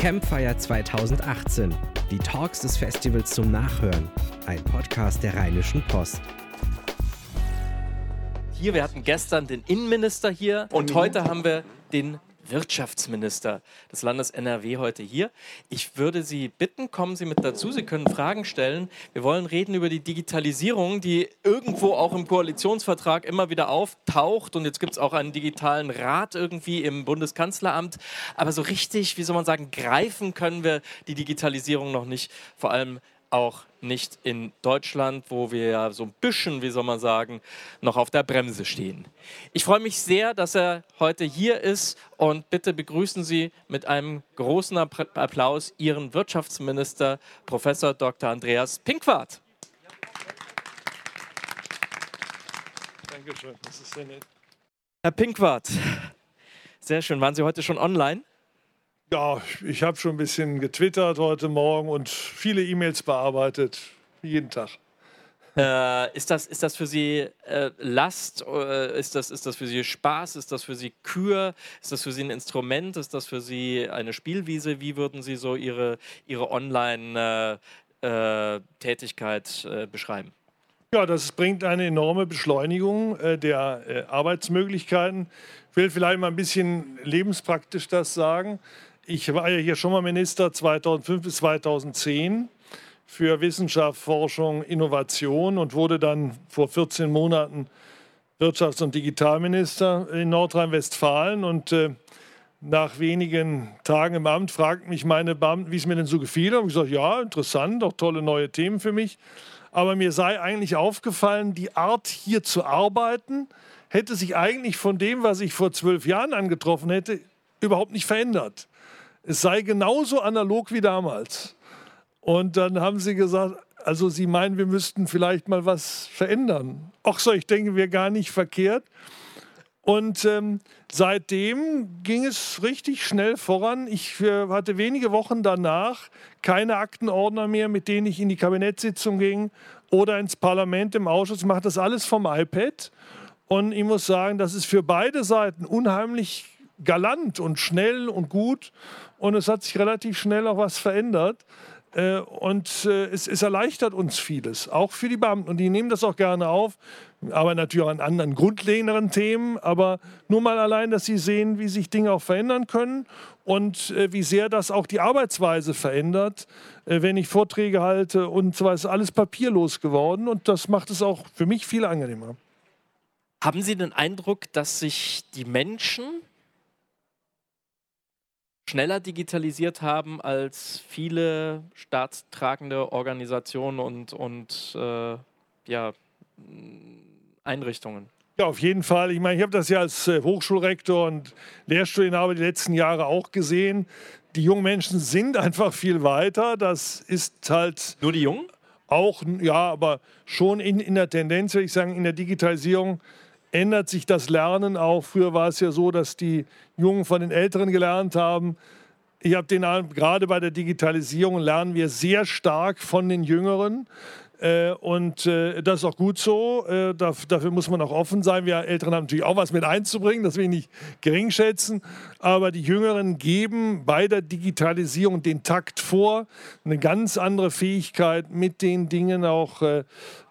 Campfire 2018. Die Talks des Festivals zum Nachhören. Ein Podcast der Rheinischen Post. Hier, wir hatten gestern den Innenminister hier und heute haben wir den Wirtschaftsminister des Landes NRW heute hier. Ich würde Sie bitten, kommen Sie mit dazu. Sie können Fragen stellen. Wir wollen reden über die Digitalisierung, die irgendwo auch im Koalitionsvertrag immer wieder auftaucht. Und jetzt gibt es auch einen digitalen Rat irgendwie im Bundeskanzleramt. Aber so richtig, wie soll man sagen, greifen können wir die Digitalisierung noch nicht. Vor allem auch nicht in Deutschland, wo wir ja so ein bisschen, wie soll man sagen, noch auf der Bremse stehen. Ich freue mich sehr, dass er heute hier ist und bitte begrüßen Sie mit einem großen Applaus Ihren Wirtschaftsminister, Professor Dr. Andreas Pinkwart. Dankeschön, das ist sehr nett. Herr Pinkwart, sehr schön. Waren Sie heute schon online? Ja, ich habe schon ein bisschen getwittert heute Morgen und viele E-Mails bearbeitet, jeden Tag. Äh, ist, das, ist das für Sie äh, Last? Äh, ist, das, ist das für Sie Spaß? Ist das für Sie Kür? Ist das für Sie ein Instrument? Ist das für Sie eine Spielwiese? Wie würden Sie so Ihre, Ihre Online-Tätigkeit äh, äh, beschreiben? Ja, das bringt eine enorme Beschleunigung der Arbeitsmöglichkeiten. Ich will vielleicht mal ein bisschen lebenspraktisch das sagen. Ich war ja hier schon mal Minister 2005 bis 2010 für Wissenschaft, Forschung, Innovation und wurde dann vor 14 Monaten Wirtschafts- und Digitalminister in Nordrhein-Westfalen. Und äh, nach wenigen Tagen im Amt fragten mich meine Beamten, wie es mir denn so gefiel. Und ich gesagt, ja, interessant, auch tolle neue Themen für mich. Aber mir sei eigentlich aufgefallen, die Art hier zu arbeiten hätte sich eigentlich von dem, was ich vor zwölf Jahren angetroffen hätte, überhaupt nicht verändert es sei genauso analog wie damals. Und dann haben sie gesagt, also sie meinen, wir müssten vielleicht mal was verändern. Ach so, ich denke, wir gar nicht verkehrt. Und ähm, seitdem ging es richtig schnell voran. Ich äh, hatte wenige Wochen danach keine Aktenordner mehr, mit denen ich in die Kabinettssitzung ging oder ins Parlament, im Ausschuss. Ich mache das alles vom iPad. Und ich muss sagen, das ist für beide Seiten unheimlich galant und schnell und gut und es hat sich relativ schnell auch was verändert. Äh, und äh, es, es, erleichtert uns vieles, auch für die Beamten. Und die nehmen das auch gerne auf, aber natürlich auch an anderen grundlegenderen Themen. Aber nur mal allein, dass sie sehen, wie sich Dinge auch verändern können und äh, wie sehr das auch die Arbeitsweise verändert. wenn ich Vorträge halte und zwar ist alles papierlos geworden und das macht es auch für mich viel angenehmer. Haben Sie den Eindruck, dass sich die Menschen schneller digitalisiert haben als viele staatstragende Organisationen und, und äh, ja, Einrichtungen. Ja, auf jeden Fall. Ich meine, ich habe das ja als äh, Hochschulrektor und Lehrstudienhaber die letzten Jahre auch gesehen. Die jungen Menschen sind einfach viel weiter. Das ist halt. Nur die Jungen? Auch, ja, aber schon in, in der Tendenz, würde ich sagen, in der Digitalisierung ändert sich das Lernen auch. Früher war es ja so, dass die Jungen von den Älteren gelernt haben. Ich habe den gerade bei der Digitalisierung lernen wir sehr stark von den Jüngeren. Äh, und äh, das ist auch gut so. Äh, dafür muss man auch offen sein. Wir Älteren haben natürlich auch was mit einzubringen, das will ich nicht gering schätzen. Aber die Jüngeren geben bei der Digitalisierung den Takt vor, eine ganz andere Fähigkeit, mit den Dingen auch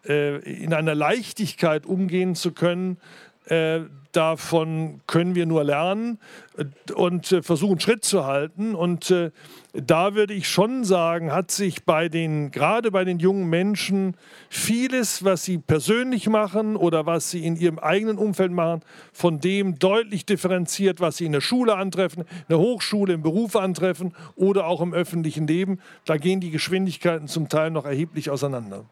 in einer Leichtigkeit umgehen zu können. Davon können wir nur lernen und versuchen, Schritt zu halten. Und da würde ich schon sagen, hat sich bei den, gerade bei den jungen Menschen, vieles, was sie persönlich machen oder was sie in ihrem eigenen Umfeld machen, von dem deutlich differenziert, was sie in der Schule antreffen, in der Hochschule, im Beruf antreffen oder auch im öffentlichen Leben. Da gehen die Geschwindigkeiten zum Teil noch erheblich auseinander.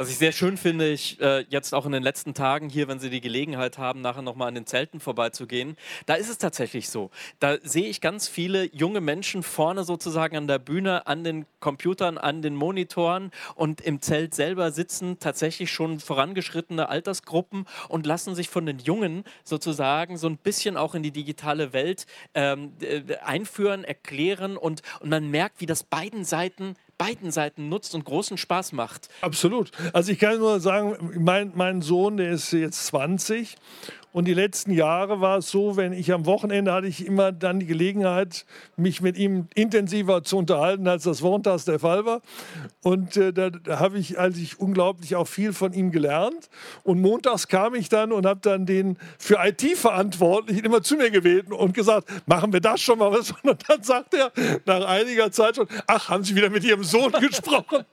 Was ich sehr schön finde, ich äh, jetzt auch in den letzten Tagen hier, wenn Sie die Gelegenheit haben, nachher nochmal an den Zelten vorbeizugehen, da ist es tatsächlich so. Da sehe ich ganz viele junge Menschen vorne sozusagen an der Bühne, an den Computern, an den Monitoren und im Zelt selber sitzen tatsächlich schon vorangeschrittene Altersgruppen und lassen sich von den Jungen sozusagen so ein bisschen auch in die digitale Welt ähm, einführen, erklären und, und man merkt, wie das beiden Seiten beiden Seiten nutzt und großen Spaß macht. Absolut. Also ich kann nur sagen, mein, mein Sohn, der ist jetzt 20 Und die letzten Jahre war es so, wenn ich am Wochenende hatte ich immer dann die Gelegenheit, mich mit ihm intensiver zu unterhalten, als das montags der Fall war. Und äh, da, da habe ich also ich unglaublich auch viel von ihm gelernt. Und montags kam ich dann und habe dann den für IT-Verantwortlichen immer zu mir gebeten und gesagt, machen wir das schon mal was? Und dann sagt er nach einiger Zeit schon, ach, haben Sie wieder mit Ihrem Sohn gesprochen?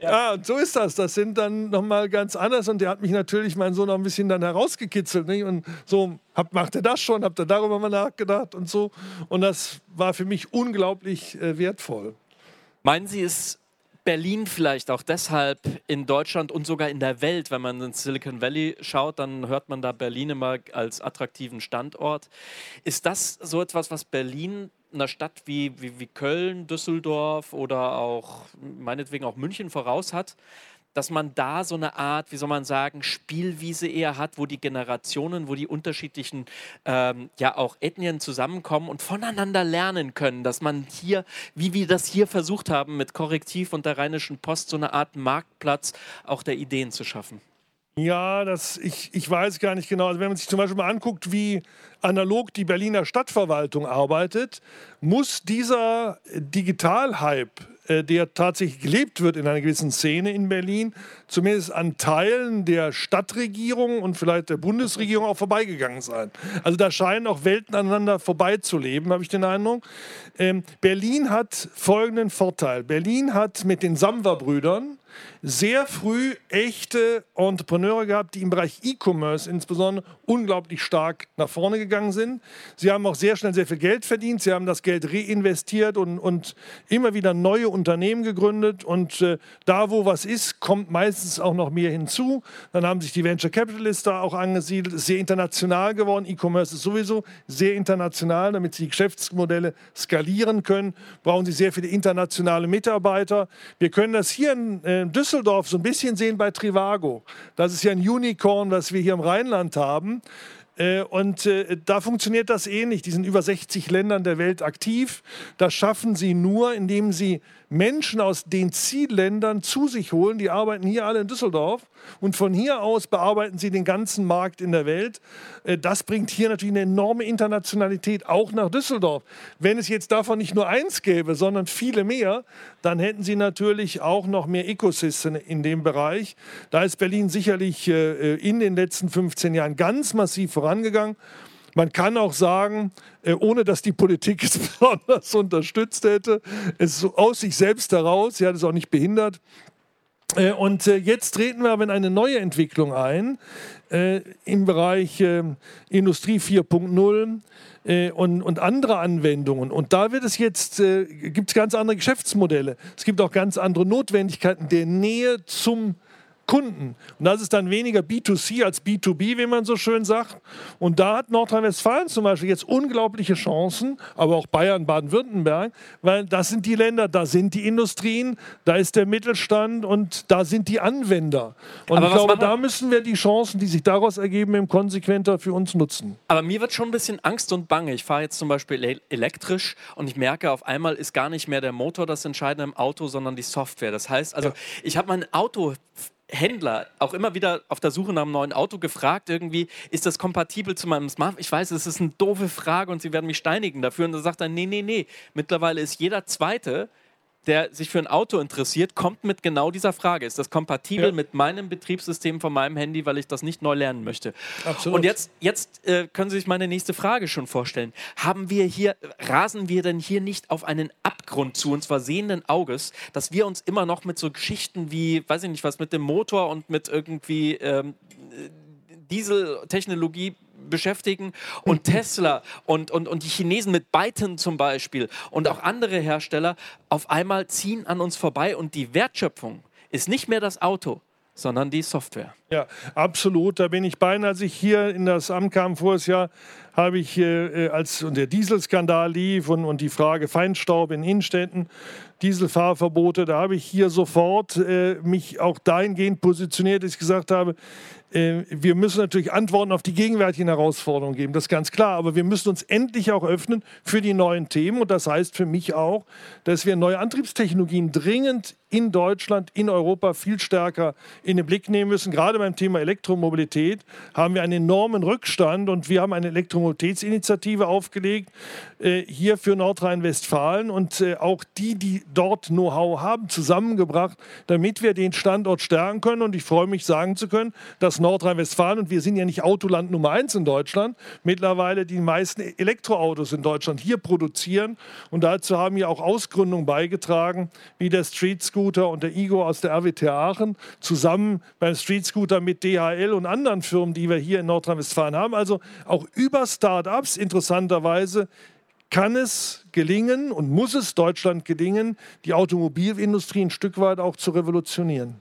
ja. ja, und so ist das. Das sind dann nochmal ganz anders. Und der hat mich natürlich, mein Sohn, noch ein bisschen dann herausgekitzelt. Nicht? Und so, hab, macht er das schon? Habt ihr darüber mal nachgedacht und so? Und das war für mich unglaublich äh, wertvoll. Meinen Sie, ist Berlin vielleicht auch deshalb in Deutschland und sogar in der Welt, wenn man ins Silicon Valley schaut, dann hört man da Berlin immer als attraktiven Standort. Ist das so etwas, was Berlin einer Stadt wie, wie, wie Köln, Düsseldorf oder auch meinetwegen auch München voraus hat? Dass man da so eine Art, wie soll man sagen, Spielwiese eher hat, wo die Generationen, wo die unterschiedlichen, ähm, ja auch Ethnien zusammenkommen und voneinander lernen können, dass man hier, wie wir das hier versucht haben mit Korrektiv und der Rheinischen Post, so eine Art Marktplatz auch der Ideen zu schaffen. Ja, das, ich, ich weiß gar nicht genau. Also wenn man sich zum Beispiel mal anguckt, wie analog die Berliner Stadtverwaltung arbeitet, muss dieser Digital-Hype äh, der tatsächlich gelebt wird in einer gewissen Szene in Berlin, zumindest an Teilen der Stadtregierung und vielleicht der Bundesregierung auch vorbeigegangen sein. Also da scheinen auch Welten aneinander vorbeizuleben, habe ich den Eindruck. Ähm, Berlin hat folgenden Vorteil. Berlin hat mit den Samwer-Brüdern sehr früh echte Entrepreneure gehabt, die im Bereich E-Commerce insbesondere unglaublich stark nach vorne gegangen sind. Sie haben auch sehr schnell sehr viel Geld verdient. Sie haben das Geld reinvestiert und, und immer wieder neue Unternehmen gegründet. Und äh, da, wo was ist, kommt meistens auch noch mehr hinzu. Dann haben sich die Venture Capitalists da auch angesiedelt. Ist sehr international geworden. E-Commerce ist sowieso sehr international. Damit sie die Geschäftsmodelle skalieren können, brauchen sie sehr viele internationale Mitarbeiter. Wir können das hier in äh, Düsseldorf so ein bisschen sehen bei Trivago. Das ist ja ein Unicorn, was wir hier im Rheinland haben. Äh, und äh, da funktioniert das ähnlich. Die sind über 60 Ländern der Welt aktiv. Das schaffen sie nur, indem sie Menschen aus den Zielländern zu sich holen. Die arbeiten hier alle in Düsseldorf und von hier aus bearbeiten sie den ganzen Markt in der Welt. Äh, das bringt hier natürlich eine enorme Internationalität auch nach Düsseldorf. Wenn es jetzt davon nicht nur eins gäbe, sondern viele mehr, dann hätten sie natürlich auch noch mehr Ecosystem in dem Bereich. Da ist Berlin sicherlich äh, in den letzten 15 Jahren ganz massiv vorangegangen. Man kann auch sagen, äh, ohne dass die Politik es besonders unterstützt hätte, es aus sich selbst heraus, sie hat es auch nicht behindert. Äh, und äh, jetzt treten wir aber in eine neue Entwicklung ein im Bereich Industrie 4.0 und, und andere Anwendungen. Und da wird es jetzt, gibt es ganz andere Geschäftsmodelle. Es gibt auch ganz andere Notwendigkeiten der Nähe zum Kunden. Und das ist dann weniger B2C als B2B, wie man so schön sagt. Und da hat Nordrhein-Westfalen zum Beispiel jetzt unglaubliche Chancen, aber auch Bayern, Baden-Württemberg, weil das sind die Länder, da sind die Industrien, da ist der Mittelstand und da sind die Anwender. Und aber ich glaube, da müssen wir die Chancen, die sich daraus ergeben, eben konsequenter für uns nutzen. Aber mir wird schon ein bisschen Angst und Bange. Ich fahre jetzt zum Beispiel elektrisch und ich merke, auf einmal ist gar nicht mehr der Motor das Entscheidende im Auto, sondern die Software. Das heißt also, ja. ich habe mein Auto Händler auch immer wieder auf der Suche nach einem neuen Auto gefragt, irgendwie, ist das kompatibel zu meinem Smartphone? Ich weiß, es ist eine doofe Frage und sie werden mich steinigen dafür. Und dann sagt er, nee, nee, nee. Mittlerweile ist jeder Zweite der sich für ein Auto interessiert, kommt mit genau dieser Frage. Ist das kompatibel ja. mit meinem Betriebssystem von meinem Handy, weil ich das nicht neu lernen möchte? Absolut. Und jetzt, jetzt äh, können Sie sich meine nächste Frage schon vorstellen. Haben wir hier, rasen wir denn hier nicht auf einen Abgrund zu, und zwar sehenden Auges, dass wir uns immer noch mit so Geschichten wie, weiß ich nicht was, mit dem Motor und mit irgendwie ähm, Dieseltechnologie beschäftigen und Tesla und, und, und die Chinesen mit Byton zum Beispiel und auch andere Hersteller auf einmal ziehen an uns vorbei und die Wertschöpfung ist nicht mehr das Auto, sondern die Software. Ja, absolut. Da bin ich beinahe, als ich hier in das Amt kam voriges Jahr, habe ich, äh, als der Dieselskandal lief und, und die Frage Feinstaub in Innenstädten, Dieselfahrverbote, da habe ich hier sofort äh, mich auch dahingehend positioniert, dass ich gesagt habe, äh, wir müssen natürlich Antworten auf die gegenwärtigen Herausforderungen geben, das ist ganz klar. Aber wir müssen uns endlich auch öffnen für die neuen Themen. Und das heißt für mich auch, dass wir neue Antriebstechnologien dringend in Deutschland, in Europa viel stärker in den Blick nehmen müssen. Gerade beim Thema Elektromobilität haben wir einen enormen Rückstand und wir haben eine Elektromobilitätsinitiative aufgelegt, äh, hier für Nordrhein-Westfalen und äh, auch die, die dort Know-how haben, zusammengebracht, damit wir den Standort stärken können. Und ich freue mich, sagen zu können, dass Nordrhein-Westfalen, und wir sind ja nicht Autoland Nummer eins in Deutschland, mittlerweile die meisten Elektroautos in Deutschland hier produzieren. Und dazu haben ja auch Ausgründungen beigetragen, wie der Street Scooter und der Igo aus der RWT Aachen, zusammen beim Street Scooter mit DHL und anderen Firmen, die wir hier in Nordrhein-Westfalen haben. Also auch über Start-ups interessanterweise kann es gelingen und muss es Deutschland gelingen, die Automobilindustrie ein Stück weit auch zu revolutionieren.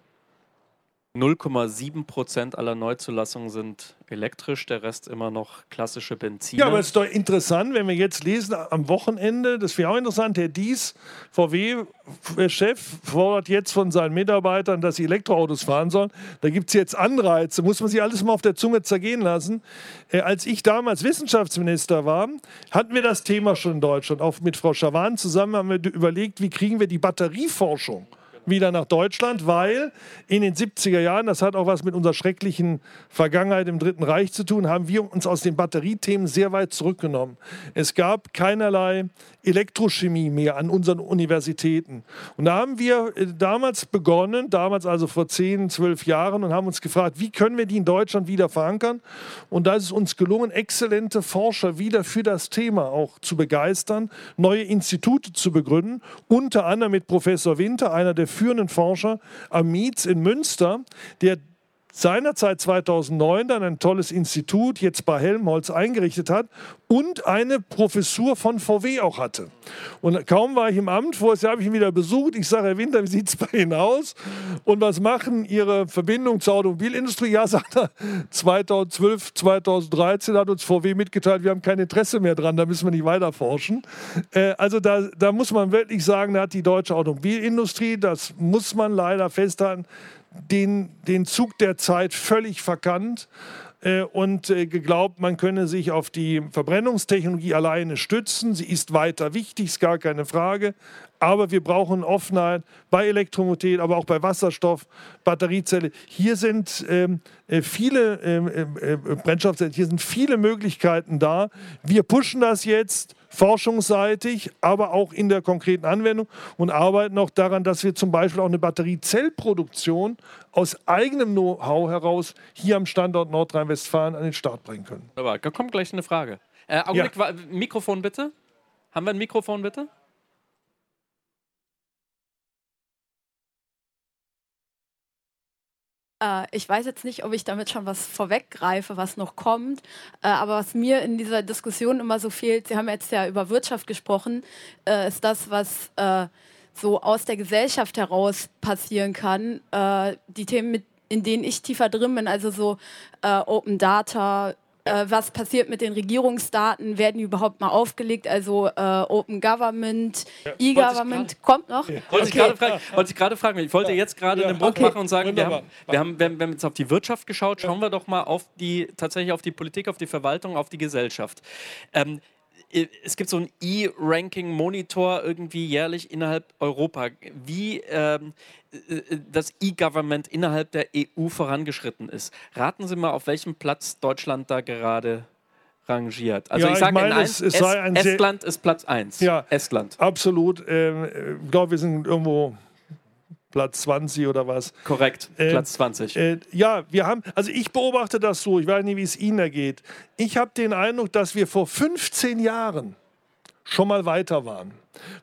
0,7 Prozent aller Neuzulassungen sind elektrisch, der Rest immer noch klassische Benzin. Ja, aber es ist doch interessant, wenn wir jetzt lesen am Wochenende, das wäre auch interessant, Herr Dies, VW-Chef, fordert jetzt von seinen Mitarbeitern, dass sie Elektroautos fahren sollen. Da gibt es jetzt Anreize, muss man sich alles mal auf der Zunge zergehen lassen. Äh, als ich damals Wissenschaftsminister war, hatten wir das Thema schon in Deutschland. Auch mit Frau Schawan zusammen haben wir überlegt, wie kriegen wir die Batterieforschung wieder nach Deutschland, weil in den 70er Jahren, das hat auch was mit unserer schrecklichen Vergangenheit im Dritten Reich zu tun, haben wir uns aus den Batteriethemen sehr weit zurückgenommen. Es gab keinerlei Elektrochemie mehr an unseren Universitäten. Und da haben wir äh, damals begonnen, damals also vor 10, 12 Jahren, und haben uns gefragt, wie können wir die in Deutschland wieder verankern? Und da ist es uns gelungen, exzellente Forscher wieder für das Thema auch zu begeistern, neue Institute zu begründen, unter anderem mit Professor Winter, einer der führenden Forscher am in Münster, der seinerzeit 2009 dann ein tolles Institut, jetzt bei Helmholtz, eingerichtet hat und eine Professur von VW auch hatte. Und kaum war ich im Amt, vorher habe ich ihn wieder besucht. Ich sage, Herr Winter, wie sieht es bei Ihnen aus? Und was machen Ihre Verbindungen zur Automobilindustrie? Ja, sagt er, 2012, 2013 hat uns VW mitgeteilt, wir haben kein Interesse mehr dran, da müssen wir nicht weiter forschen. Äh, also da, da muss man wirklich sagen, da hat die deutsche Automobilindustrie, das muss man leider festhalten, den, den Zug der Zeit völlig verkannt äh, und äh, geglaubt, man könne sich auf die Verbrennungstechnologie alleine stützen. Sie ist weiter wichtig, ist gar keine Frage. Aber wir brauchen Offenheit bei Elektromobilität, aber auch bei Wasserstoff, Batteriezelle. Hier sind ähm, äh, viele ähm, äh, Brennstoffzellen, hier sind viele Möglichkeiten da. Wir pushen das jetzt forschungsseitig, aber auch in der konkreten Anwendung und arbeiten auch daran, dass wir zum Beispiel auch eine Batteriezellproduktion aus eigenem Know-how heraus hier am Standort Nordrhein-Westfalen an den Start bringen können. Aber da kommt gleich eine Frage. Äh, Augenblick, ja. Mikrofon bitte. Haben wir ein Mikrofon bitte? Äh, ich weiß jetzt nicht, ob ich damit schon was vorweggreife, was noch kommt, äh, aber was mir in dieser Diskussion immer so fehlt, Sie haben jetzt ja über Wirtschaft gesprochen, äh, ist das, was so aus der Gesellschaft heraus passieren kann. die Themen, mit, in denen ich tiefer drin bin, also so Open Data, äh, was passiert mit den Regierungsdaten? Werden die überhaupt mal aufgelegt? Also äh, Open Government, ja. E-Government kommt noch? Ja. Wollte okay. ich gerade fragen, wollte fragen. Ich wollte jetzt gerade ja. einen Bruch okay. machen und sagen, wir haben, wir, haben, wir haben jetzt auf die Wirtschaft geschaut, schauen wir doch mal auf die, tatsächlich auf die Politik, auf die Verwaltung, auf die Gesellschaft. Ähm, es gibt so einen E-Ranking-Monitor irgendwie jährlich innerhalb Europa, wie ähm, äh, das E-Government innerhalb der EU vorangeschritten ist. Raten Sie mal, auf welchem Platz Deutschland da gerade rangiert. Also ja, ich sage, es, es Estland ist Platz 1. Ja, Estland. Absolut. Ähm, ich glaube, wir sind irgendwo Platz 20 oder was. Korrekt, äh, Platz 20. Äh, ja, wir haben, also ich beobachte das so, ich weiß nicht, wie es Ihnen ergeht. Ich habe den Eindruck, dass wir vor 15 Jahren schon mal weiter waren.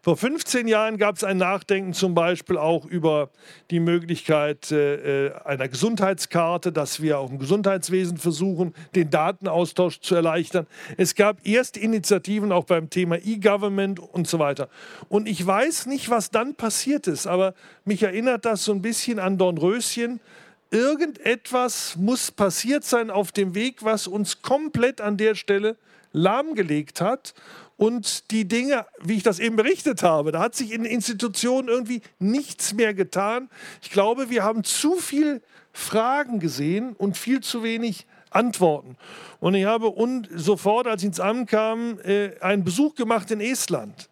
Vor 15 Jahren gab es ein Nachdenken zum Beispiel auch über die Möglichkeit äh, äh, einer Gesundheitskarte, dass wir auch im Gesundheitswesen versuchen, den Datenaustausch zu erleichtern. Es gab erste Initiativen auch beim Thema E-Government und so weiter. Und ich weiß nicht, was dann passiert ist, aber mich erinnert das so ein bisschen an Dornröschen. Irgendetwas muss passiert sein auf dem Weg, was uns komplett an der Stelle lahmgelegt hat und die Dinge, wie ich das eben berichtet habe, da hat sich in Institutionen irgendwie nichts mehr getan. Ich glaube, wir haben zu viel Fragen gesehen und viel zu wenig Antworten. Und ich habe sofort, als ich ins Amt kam, äh, einen Besuch gemacht in Estland.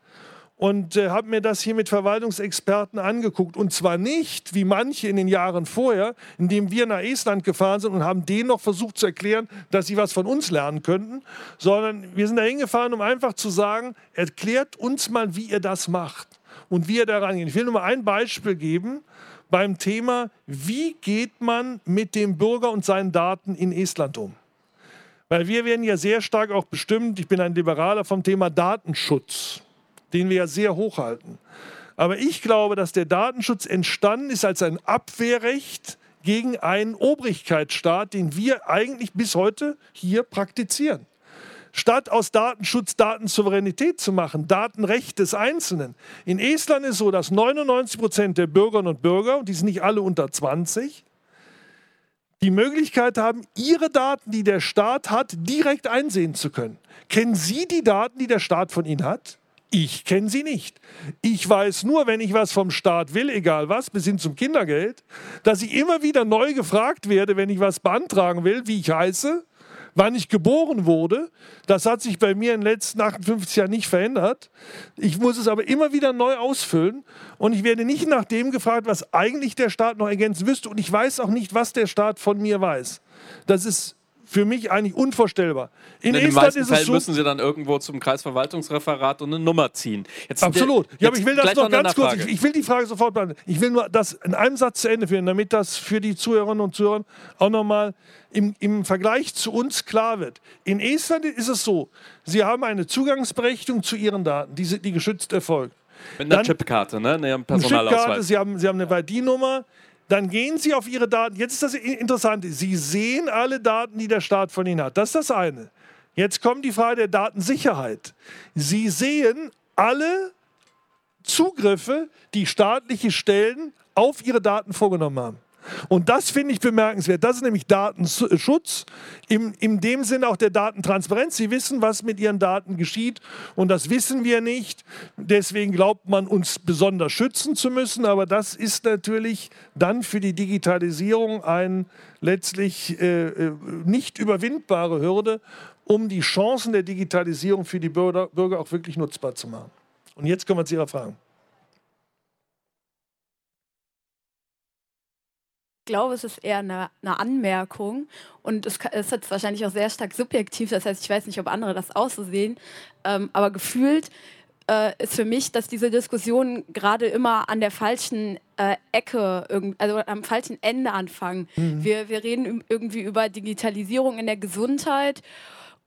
Und äh, habe mir das hier mit Verwaltungsexperten angeguckt. Und zwar nicht, wie manche in den Jahren vorher, indem wir nach Estland gefahren sind und haben denen noch versucht zu erklären, dass sie was von uns lernen könnten, sondern wir sind da hingefahren, um einfach zu sagen, erklärt uns mal, wie ihr das macht und wie ihr da rangeht. Ich will nur mal ein Beispiel geben beim Thema, wie geht man mit dem Bürger und seinen Daten in Estland um? Weil wir werden ja sehr stark auch bestimmt, ich bin ein Liberaler vom Thema Datenschutz den wir ja sehr hochhalten. Aber ich glaube, dass der Datenschutz entstanden ist als ein Abwehrrecht gegen einen Obrigkeitsstaat, den wir eigentlich bis heute hier praktizieren. Statt aus Datenschutz Datensouveränität zu machen, Datenrecht des Einzelnen. In Estland ist es so, dass 99 Prozent der Bürgerinnen und Bürger, und die sind nicht alle unter 20, die Möglichkeit haben, ihre Daten, die der Staat hat, direkt einsehen zu können. Kennen Sie die Daten, die der Staat von Ihnen hat? Ich kenne sie nicht. Ich weiß nur, wenn ich was vom Staat will, egal was, bis hin zum Kindergeld, dass ich immer wieder neu gefragt werde, wenn ich was beantragen will, wie ich heiße, wann ich geboren wurde. Das hat sich bei mir in den letzten 58 Jahren nicht verändert. Ich muss es aber immer wieder neu ausfüllen und ich werde nicht nach dem gefragt, was eigentlich der Staat noch ergänzen müsste und ich weiß auch nicht, was der Staat von mir weiß. Das ist für mich eigentlich unvorstellbar. In, in den meisten Fällen so, müssen Sie dann irgendwo zum Kreisverwaltungsreferat und eine Nummer ziehen. Jetzt absolut. Wir, ja, aber ich will das noch ganz kurz. Ich, ich, will die Frage sofort beantworten. Ich will nur das in einem Satz zu Ende führen, damit das für die Zuhörerinnen und Zuhörer auch nochmal im, im Vergleich zu uns klar wird. In Estland ist es so, Sie haben eine Zugangsberechtigung zu Ihren Daten, die, die geschützt erfolgt. Mit einer Chipkarte, ne? Eine Personalausweis. Chipkarte, Sie haben, Sie haben eine ID-Nummer, dann gehen Sie auf Ihre Daten. Jetzt ist das Interessante. Sie sehen alle Daten, die der Staat von Ihnen hat. Das ist das eine. Jetzt kommt die Frage der Datensicherheit. Sie sehen alle Zugriffe, die staatliche Stellen auf Ihre Daten vorgenommen haben. Und das finde ich bemerkenswert. Das ist nämlich Datenschutz, im, in dem Sinne auch der Datentransparenz. Sie wissen, was mit Ihren Daten geschieht und das wissen wir nicht. Deswegen glaubt man, uns besonders schützen zu müssen. Aber das ist natürlich dann für die Digitalisierung eine letztlich äh, äh, nicht überwindbare Hürde, um die Chancen der Digitalisierung für die Bürger, Bürger auch wirklich nutzbar zu machen. Und jetzt kommen wir zu Ihrer Frage. Glaube, es ist eher eine, eine Anmerkung und es ist jetzt wahrscheinlich auch sehr stark subjektiv. Das heißt, ich weiß nicht, ob andere das auch so sehen, ähm, aber gefühlt äh, ist für mich, dass diese Diskussionen gerade immer an der falschen äh, Ecke, also am falschen Ende anfangen. Mhm. Wir, wir reden irgendwie über Digitalisierung in der Gesundheit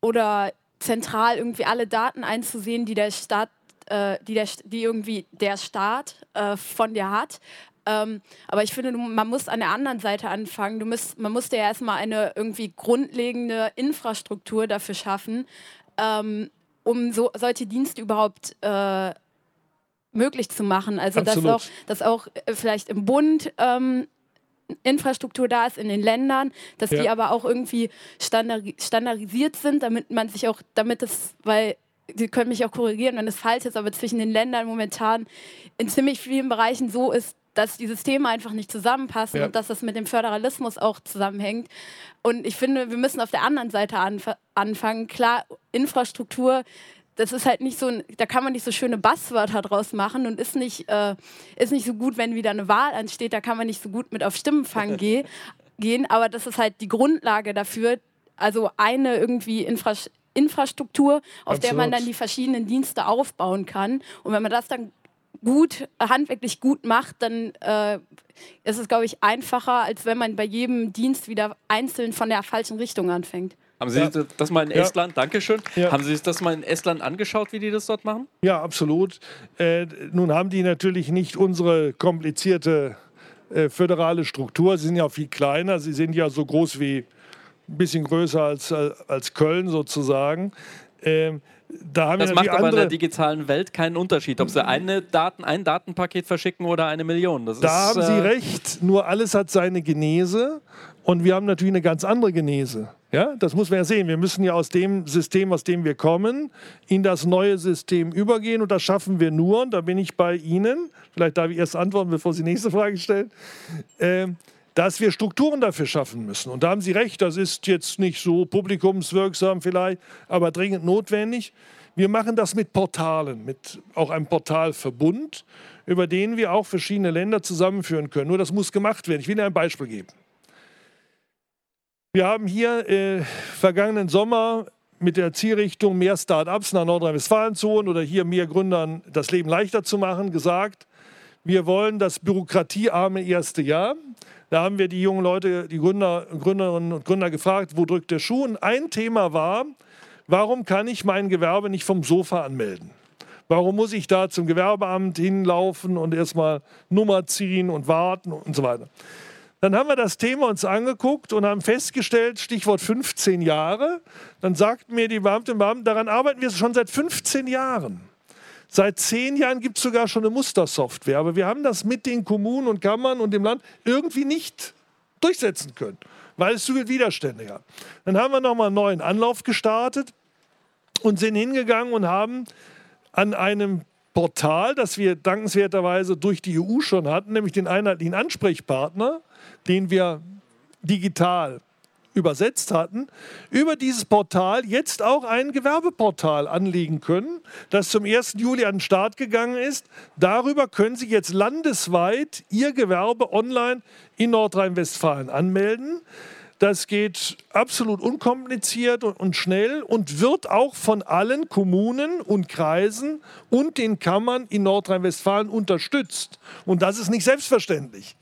oder zentral irgendwie alle Daten einzusehen, die der Staat äh, die, der, die irgendwie der Staat äh, von dir hat. Ähm, aber ich finde, man muss an der anderen Seite anfangen. Du musst, man musste ja erstmal eine irgendwie grundlegende Infrastruktur dafür schaffen, ähm, um so, solche Dienste überhaupt äh, möglich zu machen. Also dass auch, dass auch äh, vielleicht im Bund ähm, Infrastruktur da ist in den Ländern, dass ja. die aber auch irgendwie standardisiert sind, damit man sich auch, damit es, weil Sie können mich auch korrigieren, wenn es falsch ist, aber zwischen den Ländern momentan in ziemlich vielen Bereichen so ist, dass die Systeme einfach nicht zusammenpassen ja. und dass das mit dem Föderalismus auch zusammenhängt. Und ich finde, wir müssen auf der anderen Seite anf anfangen. Klar, Infrastruktur, das ist halt nicht so, da kann man nicht so schöne Basswörter draus machen und ist nicht, äh, ist nicht so gut, wenn wieder eine Wahl ansteht, da kann man nicht so gut mit auf Stimmenfang geh gehen. Aber das ist halt die Grundlage dafür, also eine irgendwie Infra Infrastruktur, auf Absolut. der man dann die verschiedenen Dienste aufbauen kann. Und wenn man das dann gut, handwerklich gut macht, dann äh, ist es, glaube ich, einfacher, als wenn man bei jedem Dienst wieder einzeln von der falschen Richtung anfängt. Haben Sie ja. das mal in Estland, ja. Dankeschön, ja. haben Sie sich das mal in Estland angeschaut, wie die das dort machen? Ja, absolut. Äh, nun haben die natürlich nicht unsere komplizierte äh, föderale Struktur. Sie sind ja viel kleiner. Sie sind ja so groß wie, ein bisschen größer als, als Köln sozusagen. Ähm, da das macht aber in der digitalen Welt keinen Unterschied, ob sie eine Daten, ein Datenpaket verschicken oder eine Million. Das da ist, haben Sie äh recht, nur alles hat seine Genese und wir haben natürlich eine ganz andere Genese. Ja, das muss man ja sehen. Wir müssen ja aus dem System, aus dem wir kommen, in das neue System übergehen und das schaffen wir nur, und da bin ich bei Ihnen, vielleicht darf ich erst antworten, bevor Sie die nächste Frage stellen, äh, dass wir Strukturen dafür schaffen müssen. Und da haben Sie recht, das ist jetzt nicht so publikumswirksam vielleicht, aber dringend notwendig. Wir machen das mit Portalen, mit auch einem Portalverbund, über den wir auch verschiedene Länder zusammenführen können. Nur das muss gemacht werden. Ich will Ihnen ein Beispiel geben. Wir haben hier äh, vergangenen Sommer mit der Zielrichtung, mehr Start-ups nach Nordrhein-Westfalen zu holen oder hier mehr Gründern das Leben leichter zu machen, gesagt, wir wollen das bürokratiearme erste Jahr. Da haben wir die jungen Leute, die Gründer, Gründerinnen und Gründer gefragt, wo drückt der Schuh? Und ein Thema war, warum kann ich mein Gewerbe nicht vom Sofa anmelden? Warum muss ich da zum Gewerbeamt hinlaufen und erstmal Nummer ziehen und warten und so weiter? Dann haben wir das Thema uns angeguckt und haben festgestellt, Stichwort 15 Jahre. Dann sagten mir die Beamtinnen und Beamten, daran arbeiten wir schon seit 15 Jahren. Seit zehn Jahren gibt es sogar schon eine Mustersoftware, aber wir haben das mit den Kommunen und Kammern und dem Land irgendwie nicht durchsetzen können, weil es zu viele Widerstände gab. Dann haben wir nochmal einen neuen Anlauf gestartet und sind hingegangen und haben an einem Portal, das wir dankenswerterweise durch die EU schon hatten, nämlich den einheitlichen Ansprechpartner, den wir digital übersetzt hatten, über dieses Portal jetzt auch ein Gewerbeportal anlegen können, das zum 1. Juli an den Start gegangen ist. Darüber können Sie jetzt landesweit Ihr Gewerbe online in Nordrhein-Westfalen anmelden. Das geht absolut unkompliziert und schnell und wird auch von allen Kommunen und Kreisen und den Kammern in Nordrhein-Westfalen unterstützt. Und das ist nicht selbstverständlich.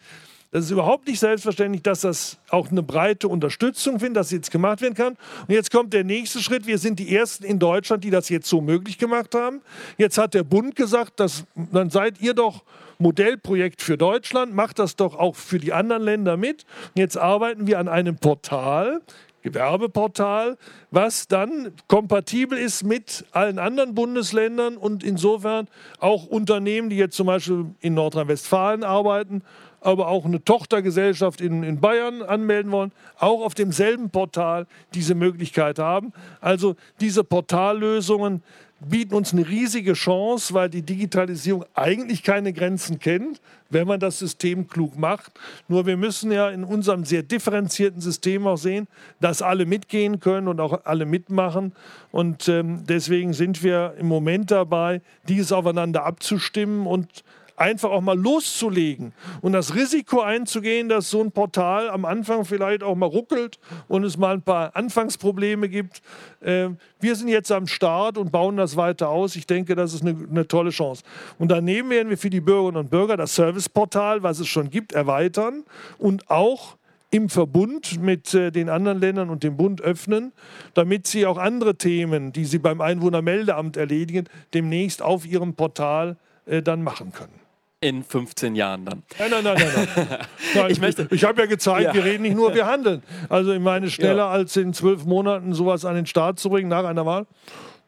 Das ist überhaupt nicht selbstverständlich, dass das auch eine breite Unterstützung findet, dass jetzt gemacht werden kann. Und jetzt kommt der nächste Schritt. Wir sind die Ersten in Deutschland, die das jetzt so möglich gemacht haben. Jetzt hat der Bund gesagt, dass, dann seid ihr doch Modellprojekt für Deutschland, macht das doch auch für die anderen Länder mit. Und jetzt arbeiten wir an einem Portal, Gewerbeportal, was dann kompatibel ist mit allen anderen Bundesländern und insofern auch Unternehmen, die jetzt zum Beispiel in Nordrhein-Westfalen arbeiten aber auch eine Tochtergesellschaft in, in Bayern anmelden wollen, auch auf demselben Portal diese Möglichkeit haben. Also diese Portallösungen bieten uns eine riesige Chance, weil die Digitalisierung eigentlich keine Grenzen kennt, wenn man das System klug macht. Nur wir müssen ja in unserem sehr differenzierten System auch sehen, dass alle mitgehen können und auch alle mitmachen. Und ähm, deswegen sind wir im Moment dabei, dies aufeinander abzustimmen und einfach auch mal loszulegen und das Risiko einzugehen, dass so ein Portal am Anfang vielleicht auch mal ruckelt und es mal ein paar Anfangsprobleme gibt. Ähm, wir sind jetzt am Start und bauen das weiter aus. Ich denke, das ist eine, eine tolle Chance. Und daneben werden wir für die Bürgerinnen und Bürger das Serviceportal, was es schon gibt, erweitern und auch im Verbund mit äh, den anderen Ländern und dem Bund öffnen, damit sie auch andere Themen, die sie beim Einwohnermeldeamt erledigen, demnächst auf ihrem Portal äh, dann machen können in 15 Jahren dann. Nein, nein, nein, nein. nein. nein ich möchte, ich habe ja gezeigt, ja. wir reden nicht nur, wir handeln. Also ich meine, schneller ja. als in zwölf Monaten sowas an den Start zu bringen nach einer Wahl,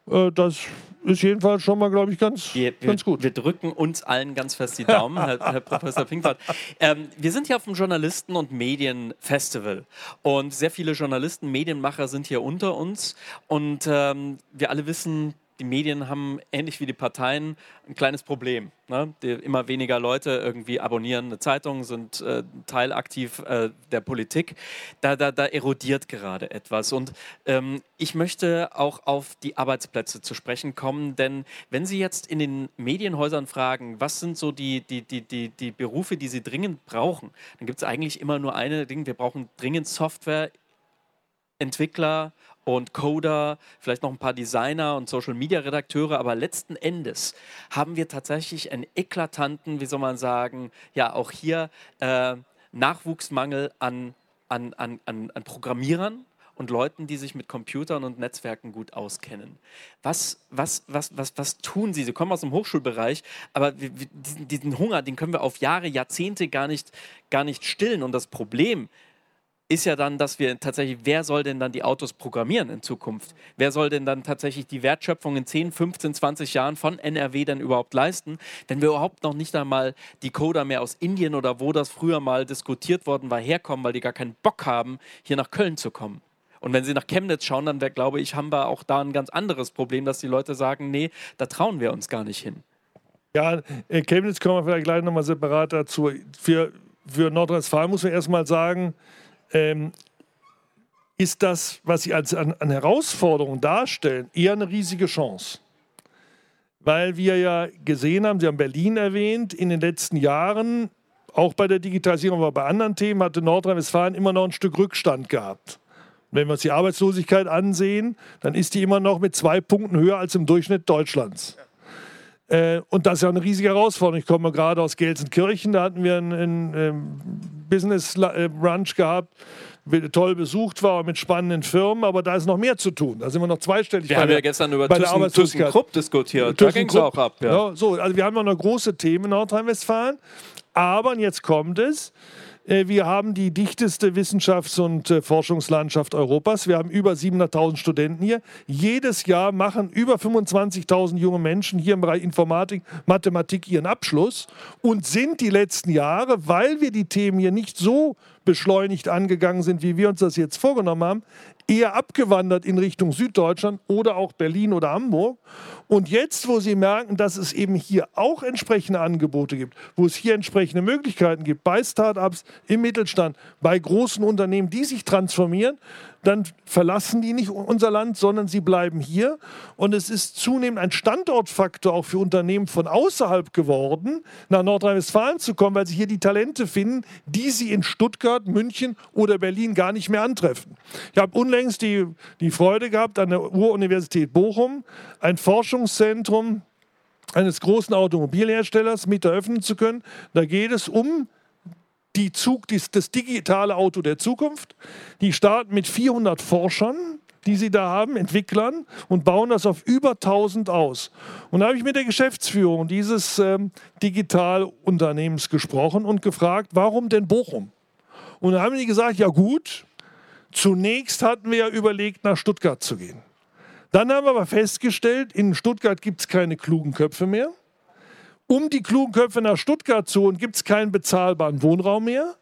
äh, das ist jedenfalls schon mal, glaube ich, ganz, wir, ganz gut. Wir drücken uns allen ganz fest die Daumen, Herr, Herr Professor Pinkwart. Ähm, wir sind hier auf dem Journalisten- und Medienfestival und sehr viele Journalisten, Medienmacher sind hier unter uns und ähm, wir alle wissen, die Medien haben ähnlich wie die Parteien ein kleines Problem. Ne? Die, immer weniger Leute irgendwie abonnieren eine Zeitung, sind äh, teilaktiv äh, der Politik. Da, da, da erodiert gerade etwas. Und ähm, ich möchte auch auf die Arbeitsplätze zu sprechen kommen, denn wenn Sie jetzt in den Medienhäusern fragen, was sind so die, die, die, die, die Berufe, die Sie dringend brauchen, dann gibt es eigentlich immer nur eine Ding, wir brauchen dringend Software, Entwickler und Coder, vielleicht noch ein paar Designer und Social Media Redakteure, aber letzten Endes haben wir tatsächlich einen eklatanten, wie soll man sagen, ja, auch hier äh, Nachwuchsmangel an, an, an, an, an Programmierern und Leuten, die sich mit Computern und Netzwerken gut auskennen. Was, was, was, was, was tun sie? Sie kommen aus dem Hochschulbereich, aber diesen, diesen Hunger, den können wir auf Jahre, Jahrzehnte gar nicht, gar nicht stillen. Und das Problem ist, ja dann, dass wir tatsächlich, wer soll denn dann die Autos programmieren in Zukunft? Wer soll denn dann tatsächlich die Wertschöpfung in 10, 15, 20 Jahren von NRW denn überhaupt leisten, wenn wir überhaupt noch nicht einmal die Coder mehr aus Indien oder wo das früher mal diskutiert worden war, herkommen, weil die gar keinen Bock haben, hier nach Köln zu kommen? Und wenn Sie nach Chemnitz schauen, dann glaube ich, haben wir auch da ein ganz anderes Problem, dass die Leute sagen, nee, da trauen wir uns gar nicht hin. Ja, Chemnitz kommen wir vielleicht gleich nochmal separat dazu. Für, für Nordrhein-Westfalen muss man erstmal sagen, ähm, ist das, was sie als an, an Herausforderung darstellen, eher eine riesige Chance. weil wir ja gesehen haben, Sie haben Berlin erwähnt, in den letzten Jahren, auch bei der Digitalisierung, aber bei anderen Themen, hatte Nordrhein-Westfalen immer noch ein Stück Rückstand gehabt. Wenn wir uns die Arbeitslosigkeit ansehen, dann ist die immer noch mit zwei Punkten höher als im Durchschnitt Deutschlands. Äh, und das ist ja eine riesige Herausforderung. Ich komme gerade aus Gelsenkirchen, da hatten wir einen, einen ähm, Business äh, Brunch gehabt toll besucht war mit spannenden Firmen, aber da ist noch mehr zu tun. Da sind wir noch zweistellig. Wir haben der, ja gestern über Thyssen, ThyssenKrupp diskutiert. Da ging es auch ab. Ja. Ja, so, also wir haben noch eine große Themen in Nordrhein-Westfalen. Aber, und jetzt kommt es, wir haben die dichteste Wissenschafts- und äh, Forschungslandschaft Europas. Wir haben über 700.000 Studenten hier. Jedes Jahr machen über 25.000 junge Menschen hier im Bereich Informatik, Mathematik ihren Abschluss und sind die letzten Jahre, weil wir die Themen hier nicht so beschleunigt angegangen sind, wie wir uns das jetzt vorgenommen haben, eher abgewandert in Richtung Süddeutschland oder auch Berlin oder Hamburg. Und jetzt, wo sie merken, dass es eben hier auch entsprechende Angebote gibt, wo es hier entsprechende Möglichkeiten gibt, bei Start-ups, im Mittelstand, bei großen Unternehmen, die sich transformieren, dann verlassen die nicht unser Land, sondern sie bleiben hier. Und es ist zunehmend ein Standortfaktor auch für Unternehmen von außerhalb geworden, nach Nordrhein-Westfalen zu kommen, weil sie hier die Talente finden, die sie in Stuttgart, München oder Berlin gar nicht mehr antreffen. Ich habe unlängst die, die Freude gehabt, an der Ruhr-Universität Bochum ein Forschungszentrum eines großen Automobilherstellers mit eröffnen zu können. Da geht es um die Zug, das digitale Auto der Zukunft. Die starten mit 400 Forschern, die sie da haben, Entwicklern, und bauen das auf über 1000 aus. Und da habe ich mit der Geschäftsführung dieses ähm, Digitalunternehmens gesprochen und gefragt, warum denn Bochum? Und da haben die gesagt, ja gut, zunächst hatten wir ja überlegt, nach Stuttgart zu gehen. Dann haben wir aber festgestellt, in Stuttgart gibt es keine klugen Köpfe mehr um die klugen Köpfe nach Stuttgart zu holen, gibt es keinen bezahlbaren Wohnraum mehr.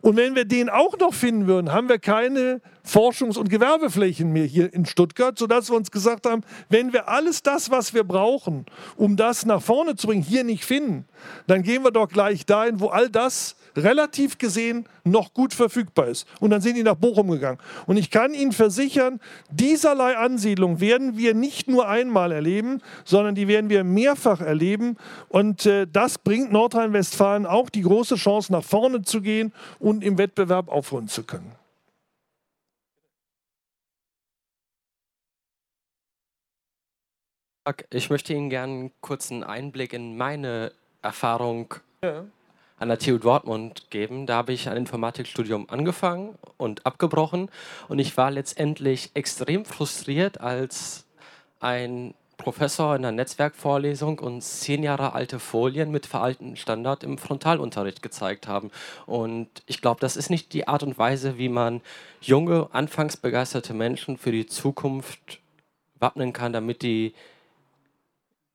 Und wenn wir den auch noch finden würden, haben wir keine Forschungs- und Gewerbeflächen mehr hier in Stuttgart, sodass wir uns gesagt haben, wenn wir alles das, was wir brauchen, um das nach vorne zu bringen, hier nicht finden, dann gehen wir doch gleich dahin, wo all das relativ gesehen noch gut verfügbar ist. Und dann sind die nach Bochum gegangen. Und ich kann Ihnen versichern, dieserlei Ansiedlung werden wir nicht nur einmal erleben, sondern die werden wir mehrfach erleben. Und äh, das bringt Nordrhein-Westfalen auch die große Chance, nach vorne zu gehen und im Wettbewerb aufholen zu können. Ich möchte Ihnen gerne einen kurzen Einblick in meine Erfahrung ja an der TU Dortmund geben. Da habe ich ein Informatikstudium angefangen und abgebrochen und ich war letztendlich extrem frustriert, als ein Professor in einer Netzwerkvorlesung uns zehn Jahre alte Folien mit veralteten Standard im Frontalunterricht gezeigt haben. Und ich glaube, das ist nicht die Art und Weise, wie man junge, anfangs begeisterte Menschen für die Zukunft wappnen kann, damit die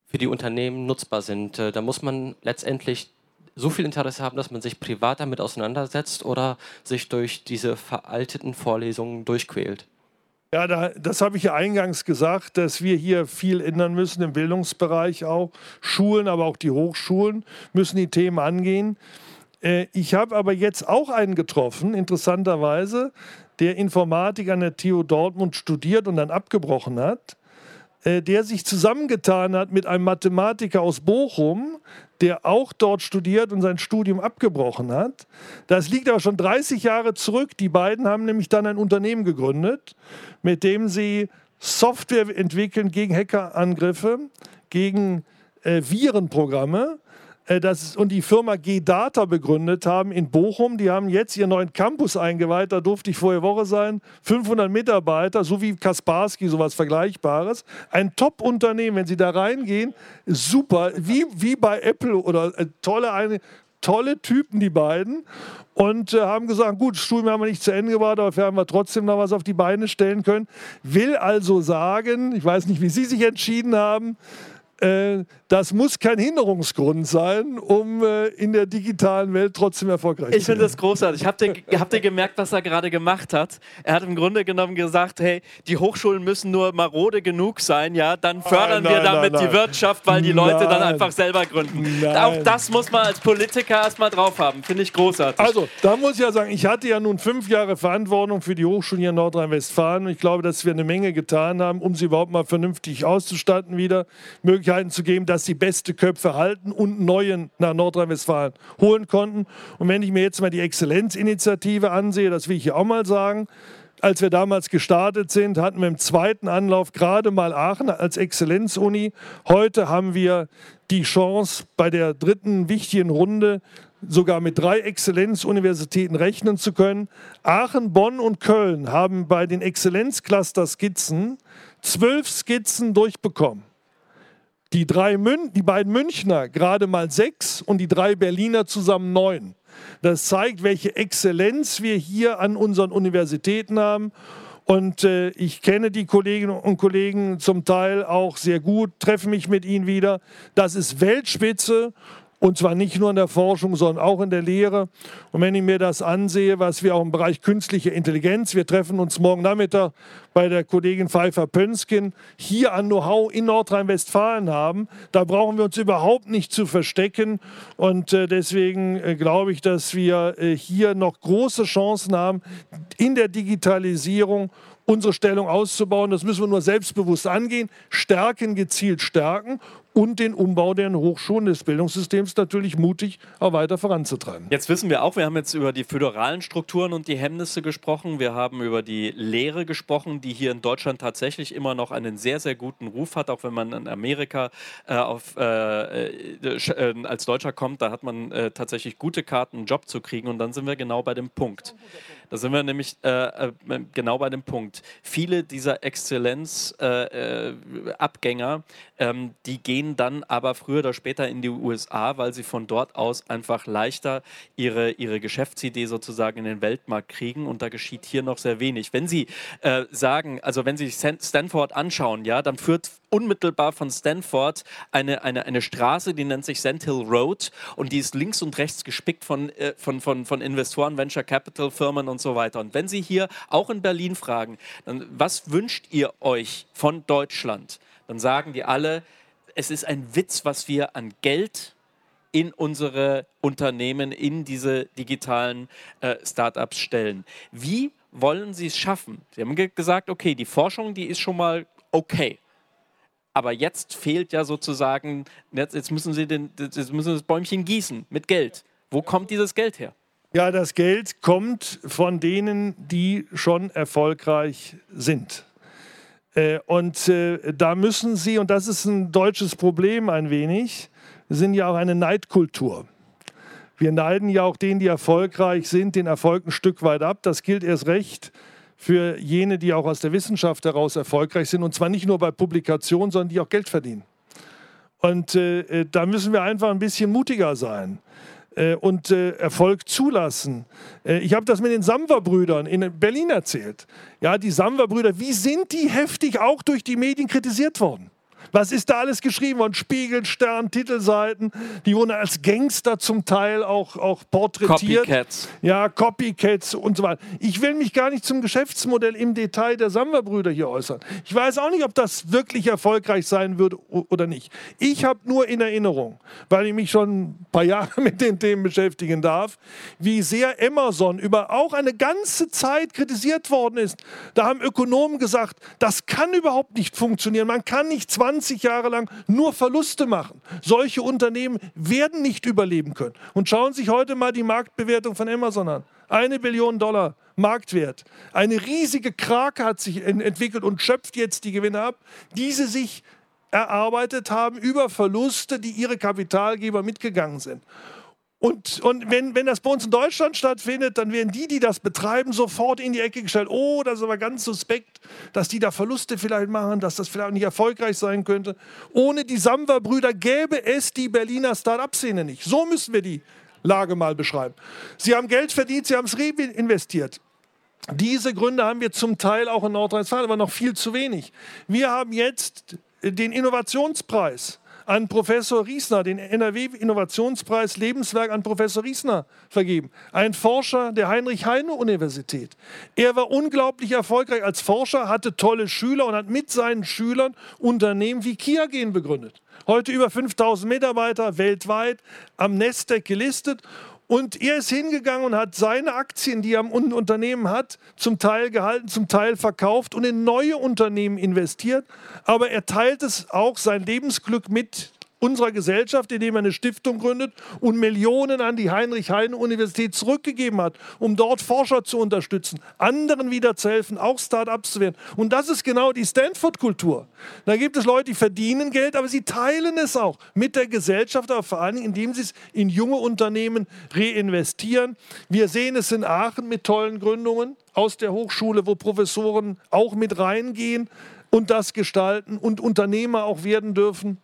für die Unternehmen nutzbar sind. Äh, da muss man letztendlich so viel Interesse haben, dass man sich privat damit auseinandersetzt oder sich durch diese veralteten Vorlesungen durchquält? Ja, da, das habe ich ja eingangs gesagt, dass wir hier viel ändern müssen im Bildungsbereich auch. Schulen, aber auch die Hochschulen müssen die Themen angehen. Äh, ich habe aber jetzt auch einen getroffen, interessanterweise, der Informatik an der TU Dortmund studiert und dann abgebrochen hat der sich zusammengetan hat mit einem Mathematiker aus Bochum, der auch dort studiert und sein Studium abgebrochen hat. Das liegt aber schon 30 Jahre zurück. Die beiden haben nämlich dann ein Unternehmen gegründet, mit dem sie Software entwickeln gegen Hackerangriffe, gegen äh, Virenprogramme. Äh, das, und die Firma G-Data begründet haben in Bochum. Die haben jetzt ihren neuen Campus eingeweiht, da durfte ich vorher Woche sein. 500 Mitarbeiter, so wie Kaspersky, sowas Vergleichbares. Ein Top-Unternehmen, wenn Sie da reingehen, super, wie, wie bei Apple oder äh, tolle, eine, tolle Typen, die beiden. Und äh, haben gesagt, gut, Studium haben wir nicht zu Ende gebracht, aber haben wir trotzdem noch was auf die Beine stellen können. Will also sagen, ich weiß nicht, wie Sie sich entschieden haben, äh, das muss kein Hinderungsgrund sein, um äh, in der digitalen Welt trotzdem erfolgreich ich zu sein. Ich finde das großartig. Habt ihr, habt ihr gemerkt, was er gerade gemacht hat? Er hat im Grunde genommen gesagt, hey, die Hochschulen müssen nur marode genug sein, ja, dann fördern nein, wir damit nein. die Wirtschaft, weil die Leute dann einfach selber gründen. Auch das muss man als Politiker erstmal drauf haben. Finde ich großartig. Also, da muss ich ja sagen, ich hatte ja nun fünf Jahre Verantwortung für die Hochschulen hier in Nordrhein-Westfalen und ich glaube, dass wir eine Menge getan haben, um sie überhaupt mal vernünftig auszustatten, wieder Möglichkeiten zu geben, dass dass sie beste Köpfe halten und neuen nach Nordrhein-Westfalen holen konnten. Und wenn ich mir jetzt mal die Exzellenzinitiative ansehe, das will ich hier auch mal sagen, als wir damals gestartet sind, hatten wir im zweiten Anlauf gerade mal Aachen als Exzellenzuni. Heute haben wir die Chance, bei der dritten wichtigen Runde sogar mit drei Exzellenzuniversitäten rechnen zu können. Aachen, Bonn und Köln haben bei den Exzellenzcluster-Skizzen zwölf Skizzen durchbekommen. Die, drei Mün die beiden Münchner gerade mal sechs und die drei Berliner zusammen neun. Das zeigt, welche Exzellenz wir hier an unseren Universitäten haben. Und äh, ich kenne die Kolleginnen und Kollegen zum Teil auch sehr gut, treffe mich mit ihnen wieder. Das ist Weltspitze und zwar nicht nur in der Forschung, sondern auch in der Lehre. Und wenn ich mir das ansehe, was wir auch im Bereich künstliche Intelligenz, wir treffen uns morgen Nachmittag bei der Kollegin Pfeiffer-Pönskin, hier an Know-how in Nordrhein-Westfalen haben, da brauchen wir uns überhaupt nicht zu verstecken. Und äh, deswegen äh, glaube ich, dass wir äh, hier noch große Chancen haben in der Digitalisierung unsere Stellung auszubauen. Das müssen wir nur selbstbewusst angehen, stärken, gezielt stärken und den Umbau der Hochschulen des Bildungssystems natürlich mutig auch weiter voranzutreiben. Jetzt wissen wir auch, wir haben jetzt über die föderalen Strukturen und die Hemmnisse gesprochen. Wir haben über die Lehre gesprochen, die hier in Deutschland tatsächlich immer noch einen sehr, sehr guten Ruf hat, auch wenn man in Amerika äh, auf, äh, äh, äh als Deutscher kommt, da hat man äh, tatsächlich gute Karten, einen Job zu kriegen. Und dann sind wir genau bei dem Punkt. Da sind wir nämlich äh, genau bei dem Punkt. Viele dieser Exzellenzabgänger, ähm, die gehen gehen dann aber früher oder später in die USA, weil sie von dort aus einfach leichter ihre, ihre Geschäftsidee sozusagen in den Weltmarkt kriegen und da geschieht hier noch sehr wenig. Wenn Sie äh, sagen, also wenn Sie sich Stanford anschauen, ja, dann führt unmittelbar von Stanford eine, eine, eine Straße, die nennt sich Sand Hill Road und die ist links und rechts gespickt von, äh, von, von, von Investoren, Venture Capital Firmen und so weiter. Und wenn Sie hier auch in Berlin fragen, dann was wünscht ihr euch von Deutschland? Dann sagen die alle, es ist ein Witz, was wir an Geld in unsere Unternehmen, in diese digitalen äh, Startups stellen. Wie wollen Sie es schaffen? Sie haben gesagt, okay, die Forschung, die ist schon mal okay. Aber jetzt fehlt ja sozusagen, jetzt, jetzt müssen Sie den, jetzt müssen das Bäumchen gießen mit Geld. Wo kommt dieses Geld her? Ja, das Geld kommt von denen, die schon erfolgreich sind. Äh, und äh, da müssen sie, und das ist ein deutsches Problem ein wenig, sind ja auch eine Neidkultur. Wir neiden ja auch denen, die erfolgreich sind, den Erfolg ein Stück weit ab. Das gilt erst recht für jene, die auch aus der Wissenschaft heraus erfolgreich sind. Und zwar nicht nur bei Publikationen, sondern die auch Geld verdienen. Und äh, äh da müssen wir einfach ein bisschen mutiger sein. Äh, und äh, Erfolg zulassen. Äh, ich habe das mit den Samwer-Brüdern in Berlin erzählt. Ja, die Samwer-Brüder, wie sind die heftig auch durch die Medien kritisiert worden? Was ist da alles geschrieben worden? Spiegel, Stern, Titelseiten. Die wurden als Gangster zum Teil auch, auch porträtiert. Copycats. Ja, Copycats und so weiter. Ich will mich gar nicht zum Geschäftsmodell im Detail der Samwer-Brüder hier äußern. Ich weiß auch nicht, ob das wirklich erfolgreich sein würde oder nicht. Ich habe nur in Erinnerung, weil ich mich schon ein paar Jahre mit den Themen beschäftigen darf, wie sehr Amazon über auch eine ganze Zeit kritisiert worden ist. Da haben Ökonomen gesagt, das kann überhaupt nicht funktionieren. Man kann nicht 20 20 Jahre lang nur Verluste machen. Solche Unternehmen werden nicht überleben können. Und schauen Sie sich heute mal die Marktbewertung von Amazon an. Eine Billion Dollar Marktwert. Eine riesige Krake hat sich entwickelt und schöpft jetzt die Gewinne ab, die sie sich erarbeitet haben über Verluste, die ihre Kapitalgeber mitgegangen sind. Und, und wenn, wenn das bei uns in Deutschland stattfindet, dann werden die, die das betreiben, sofort in die Ecke gestellt. Oh, das ist aber ganz suspekt, dass die da Verluste vielleicht machen, dass das vielleicht nicht erfolgreich sein könnte. Ohne die Samwer-Brüder gäbe es die Berliner Start-up-Szene nicht. So müssen wir die Lage mal beschreiben. Sie haben Geld verdient, sie haben es reinvestiert. Diese Gründe haben wir zum Teil auch in Nordrhein-Westfalen, aber noch viel zu wenig. Wir haben jetzt den Innovationspreis an Professor Riesner, den NRW-Innovationspreis Lebenswerk an Professor Riesner vergeben. Ein Forscher der Heinrich-Heine-Universität. Er war unglaublich erfolgreich als Forscher, hatte tolle Schüler und hat mit seinen Schülern Unternehmen wie Kiagen begründet. Heute über 5000 Mitarbeiter weltweit am Nasdaq gelistet und er ist hingegangen und hat seine Aktien, die er am Unternehmen hat, zum Teil gehalten, zum Teil verkauft und in neue Unternehmen investiert. Aber er teilt es auch sein Lebensglück mit unserer Gesellschaft, indem er eine Stiftung gründet und Millionen an die Heinrich-Heine-Universität zurückgegeben hat, um dort Forscher zu unterstützen, anderen wieder zu helfen, auch Start-ups zu werden. Und das ist genau die Stanford-Kultur. Da gibt es Leute, die verdienen Geld, aber sie teilen es auch mit der Gesellschaft, aber vor allem, indem sie es in junge Unternehmen reinvestieren. Wir sehen es in Aachen mit tollen Gründungen aus der Hochschule, wo Professoren auch mit reingehen und das gestalten und Unternehmer auch werden dürfen.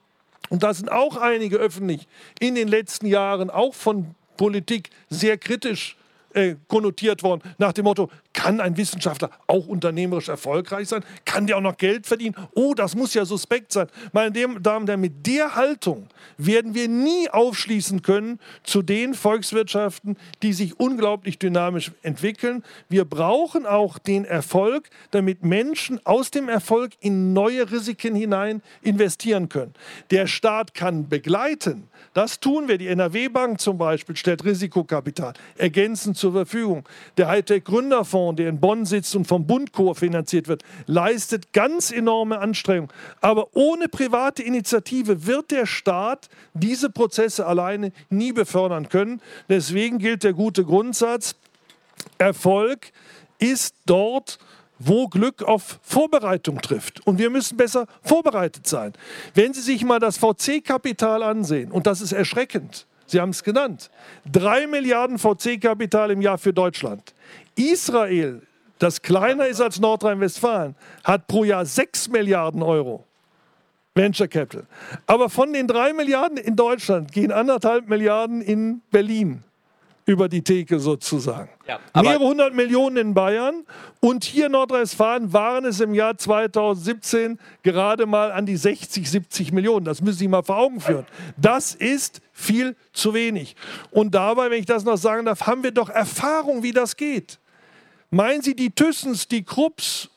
Und da sind auch einige öffentlich in den letzten Jahren auch von Politik sehr kritisch äh, konnotiert worden, nach dem Motto, kann ein Wissenschaftler auch unternehmerisch erfolgreich sein? Kann der auch noch Geld verdienen? Oh, das muss ja suspekt sein. Meine Damen und Herren, mit der Haltung werden wir nie aufschließen können zu den Volkswirtschaften, die sich unglaublich dynamisch entwickeln. Wir brauchen auch den Erfolg, damit Menschen aus dem Erfolg in neue Risiken hinein investieren können. Der Staat kann begleiten. Das tun wir. Die NRW-Bank zum Beispiel stellt Risikokapital ergänzend zur Verfügung. Der Hightech-Gründerfonds Fonds, der in Bonn sitzt und vom Bund finanziert wird, leistet ganz enorme Anstrengungen. Aber ohne private Initiative wird der Staat diese Prozesse alleine nie befördern können. Deswegen gilt der gute Grundsatz, Erfolg ist dort, wo Glück auf Vorbereitung trifft. Und wir müssen besser vorbereitet sein. Wenn Sie sich mal das VC-Kapital ansehen, und das ist erschreckend, Sie haben es genannt, drei Milliarden VC-Kapital im Jahr für Deutschland. Israel, das kleiner ist als Nordrhein-Westfalen, hat pro Jahr 6 Milliarden Euro Venture Capital. Aber von den 3 Milliarden in Deutschland gehen anderthalb Milliarden in Berlin über die Theke sozusagen. Ja, Mehrere hundert Millionen in Bayern und hier in Nordrhein-Westfalen waren es im Jahr 2017 gerade mal an die 60, 70 Millionen. Das müssen Sie mal vor Augen führen. Das ist viel zu wenig. Und dabei, wenn ich das noch sagen darf, haben wir doch Erfahrung, wie das geht. Meinen Sie, die Thyssens, die Krupps,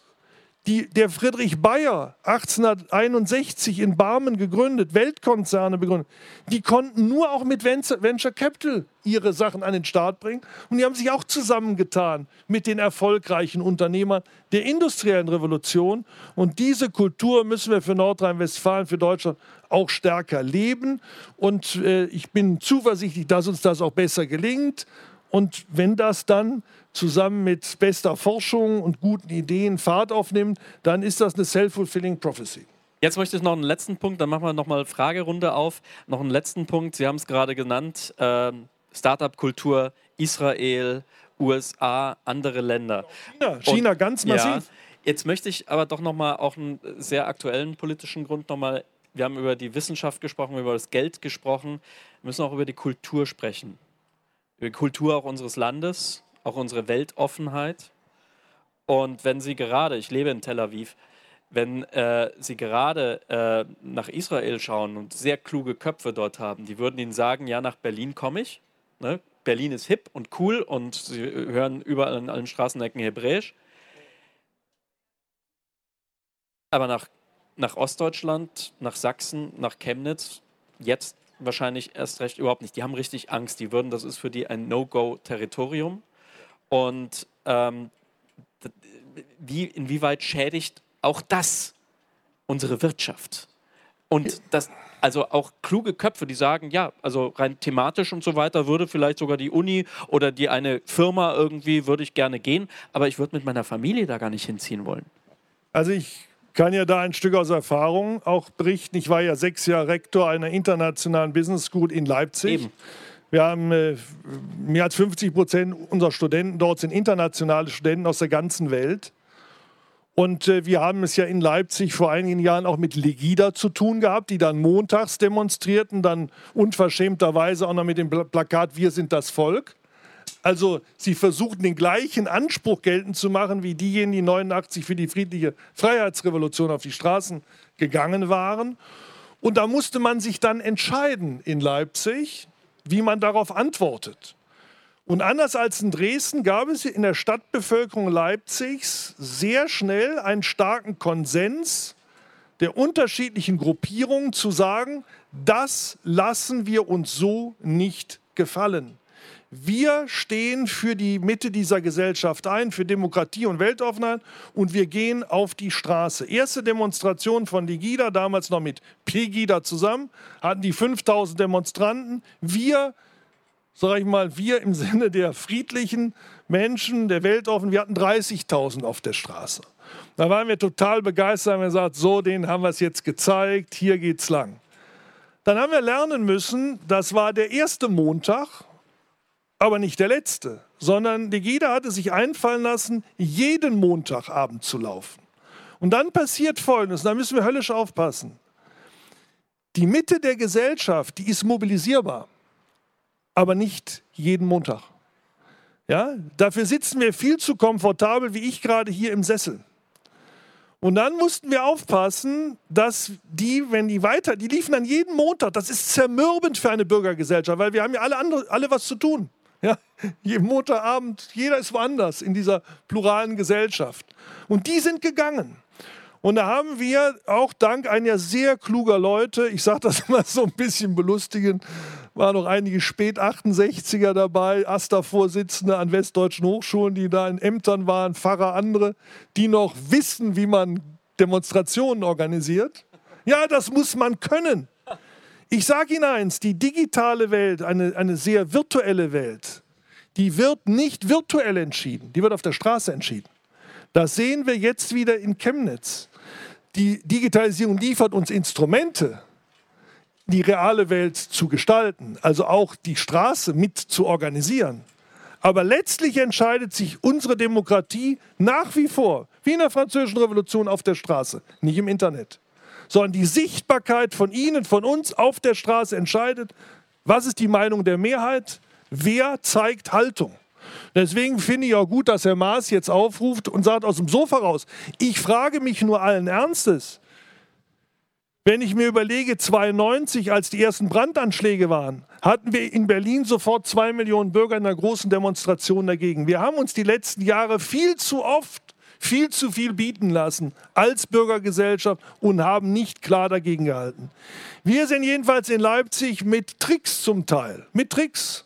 die, der Friedrich Bayer 1861 in Barmen gegründet, Weltkonzerne begründet, die konnten nur auch mit Venture Capital ihre Sachen an den Start bringen. Und die haben sich auch zusammengetan mit den erfolgreichen Unternehmern der industriellen Revolution. Und diese Kultur müssen wir für Nordrhein-Westfalen, für Deutschland auch stärker leben. Und äh, ich bin zuversichtlich, dass uns das auch besser gelingt. Und wenn das dann zusammen mit bester Forschung und guten Ideen Fahrt aufnimmt, dann ist das eine self-fulfilling prophecy. Jetzt möchte ich noch einen letzten Punkt, dann machen wir nochmal Fragerunde auf. Noch einen letzten Punkt, Sie haben es gerade genannt, äh, Startup-Kultur, Israel, USA, andere Länder. China, China und, ganz massiv. Ja, jetzt möchte ich aber doch nochmal auch einen sehr aktuellen politischen Grund nochmal, wir haben über die Wissenschaft gesprochen, über das Geld gesprochen, wir müssen auch über die Kultur sprechen. Die Kultur auch unseres Landes, auch unsere Weltoffenheit. Und wenn Sie gerade, ich lebe in Tel Aviv, wenn äh, Sie gerade äh, nach Israel schauen und sehr kluge Köpfe dort haben, die würden Ihnen sagen, ja, nach Berlin komme ich. Ne? Berlin ist hip und cool und Sie hören überall in allen Straßenecken Hebräisch. Aber nach, nach Ostdeutschland, nach Sachsen, nach Chemnitz, jetzt wahrscheinlich erst recht überhaupt nicht. Die haben richtig Angst. Die würden, das ist für die ein No-Go-Territorium. Und ähm, wie, inwieweit schädigt auch das unsere Wirtschaft? Und das, also auch kluge Köpfe, die sagen, ja, also rein thematisch und so weiter würde vielleicht sogar die Uni oder die eine Firma irgendwie, würde ich gerne gehen, aber ich würde mit meiner Familie da gar nicht hinziehen wollen. Also ich kann ja da ein Stück aus Erfahrung auch berichten. Ich war ja sechs Jahre Rektor einer internationalen Business School in Leipzig. Eben. Wir haben äh, mehr als 50 Prozent unserer Studenten dort sind internationale Studenten aus der ganzen Welt. Und äh, wir haben es ja in Leipzig vor einigen Jahren auch mit Legida zu tun gehabt, die dann montags demonstrierten, dann unverschämterweise auch noch mit dem Plakat Wir sind das Volk. Also sie versuchten den gleichen Anspruch geltend zu machen wie diejenigen, die 89 für die friedliche Freiheitsrevolution auf die Straßen gegangen waren. Und da musste man sich dann entscheiden in Leipzig, wie man darauf antwortet. Und anders als in Dresden gab es in der Stadtbevölkerung Leipzigs sehr schnell einen starken Konsens der unterschiedlichen Gruppierungen zu sagen, das lassen wir uns so nicht gefallen. Wir stehen für die Mitte dieser Gesellschaft ein, für Demokratie und Weltoffenheit und wir gehen auf die Straße. Erste Demonstration von Ligida, damals noch mit Pegida zusammen, hatten die 5000 Demonstranten. Wir, sage ich mal, wir im Sinne der friedlichen Menschen, der Weltoffen, wir hatten 30.000 auf der Straße. Da waren wir total begeistert, haben gesagt, so, den haben wir es jetzt gezeigt, hier geht's lang. Dann haben wir lernen müssen, das war der erste Montag, aber nicht der letzte, sondern die Gida hatte sich einfallen lassen, jeden Montagabend zu laufen. Und dann passiert Folgendes, da müssen wir höllisch aufpassen. Die Mitte der Gesellschaft, die ist mobilisierbar, aber nicht jeden Montag. Ja, dafür sitzen wir viel zu komfortabel, wie ich gerade hier im Sessel. Und dann mussten wir aufpassen, dass die, wenn die weiter, die liefen dann jeden Montag, das ist zermürbend für eine Bürgergesellschaft, weil wir haben ja alle, andere, alle was zu tun. Ja, jeden Montagabend, jeder ist woanders in dieser pluralen Gesellschaft. Und die sind gegangen. Und da haben wir auch dank einiger sehr kluger Leute, ich sage das immer so ein bisschen belustigend, waren noch einige Spät-68er dabei, AStA-Vorsitzende an westdeutschen Hochschulen, die da in Ämtern waren, Pfarrer, andere, die noch wissen, wie man Demonstrationen organisiert. Ja, das muss man können. Ich sage Ihnen eins, die digitale Welt, eine, eine sehr virtuelle Welt, die wird nicht virtuell entschieden, die wird auf der Straße entschieden. Das sehen wir jetzt wieder in Chemnitz. Die Digitalisierung liefert uns Instrumente, die reale Welt zu gestalten, also auch die Straße mit zu organisieren. Aber letztlich entscheidet sich unsere Demokratie nach wie vor, wie in der Französischen Revolution, auf der Straße, nicht im Internet sondern die Sichtbarkeit von Ihnen, von uns auf der Straße entscheidet, was ist die Meinung der Mehrheit, wer zeigt Haltung. Deswegen finde ich auch gut, dass Herr Maas jetzt aufruft und sagt aus dem Sofa raus, ich frage mich nur allen Ernstes, wenn ich mir überlege, 92, als die ersten Brandanschläge waren, hatten wir in Berlin sofort zwei Millionen Bürger in einer großen Demonstration dagegen. Wir haben uns die letzten Jahre viel zu oft viel zu viel bieten lassen als Bürgergesellschaft und haben nicht klar dagegen gehalten. Wir sind jedenfalls in Leipzig mit Tricks zum Teil, mit Tricks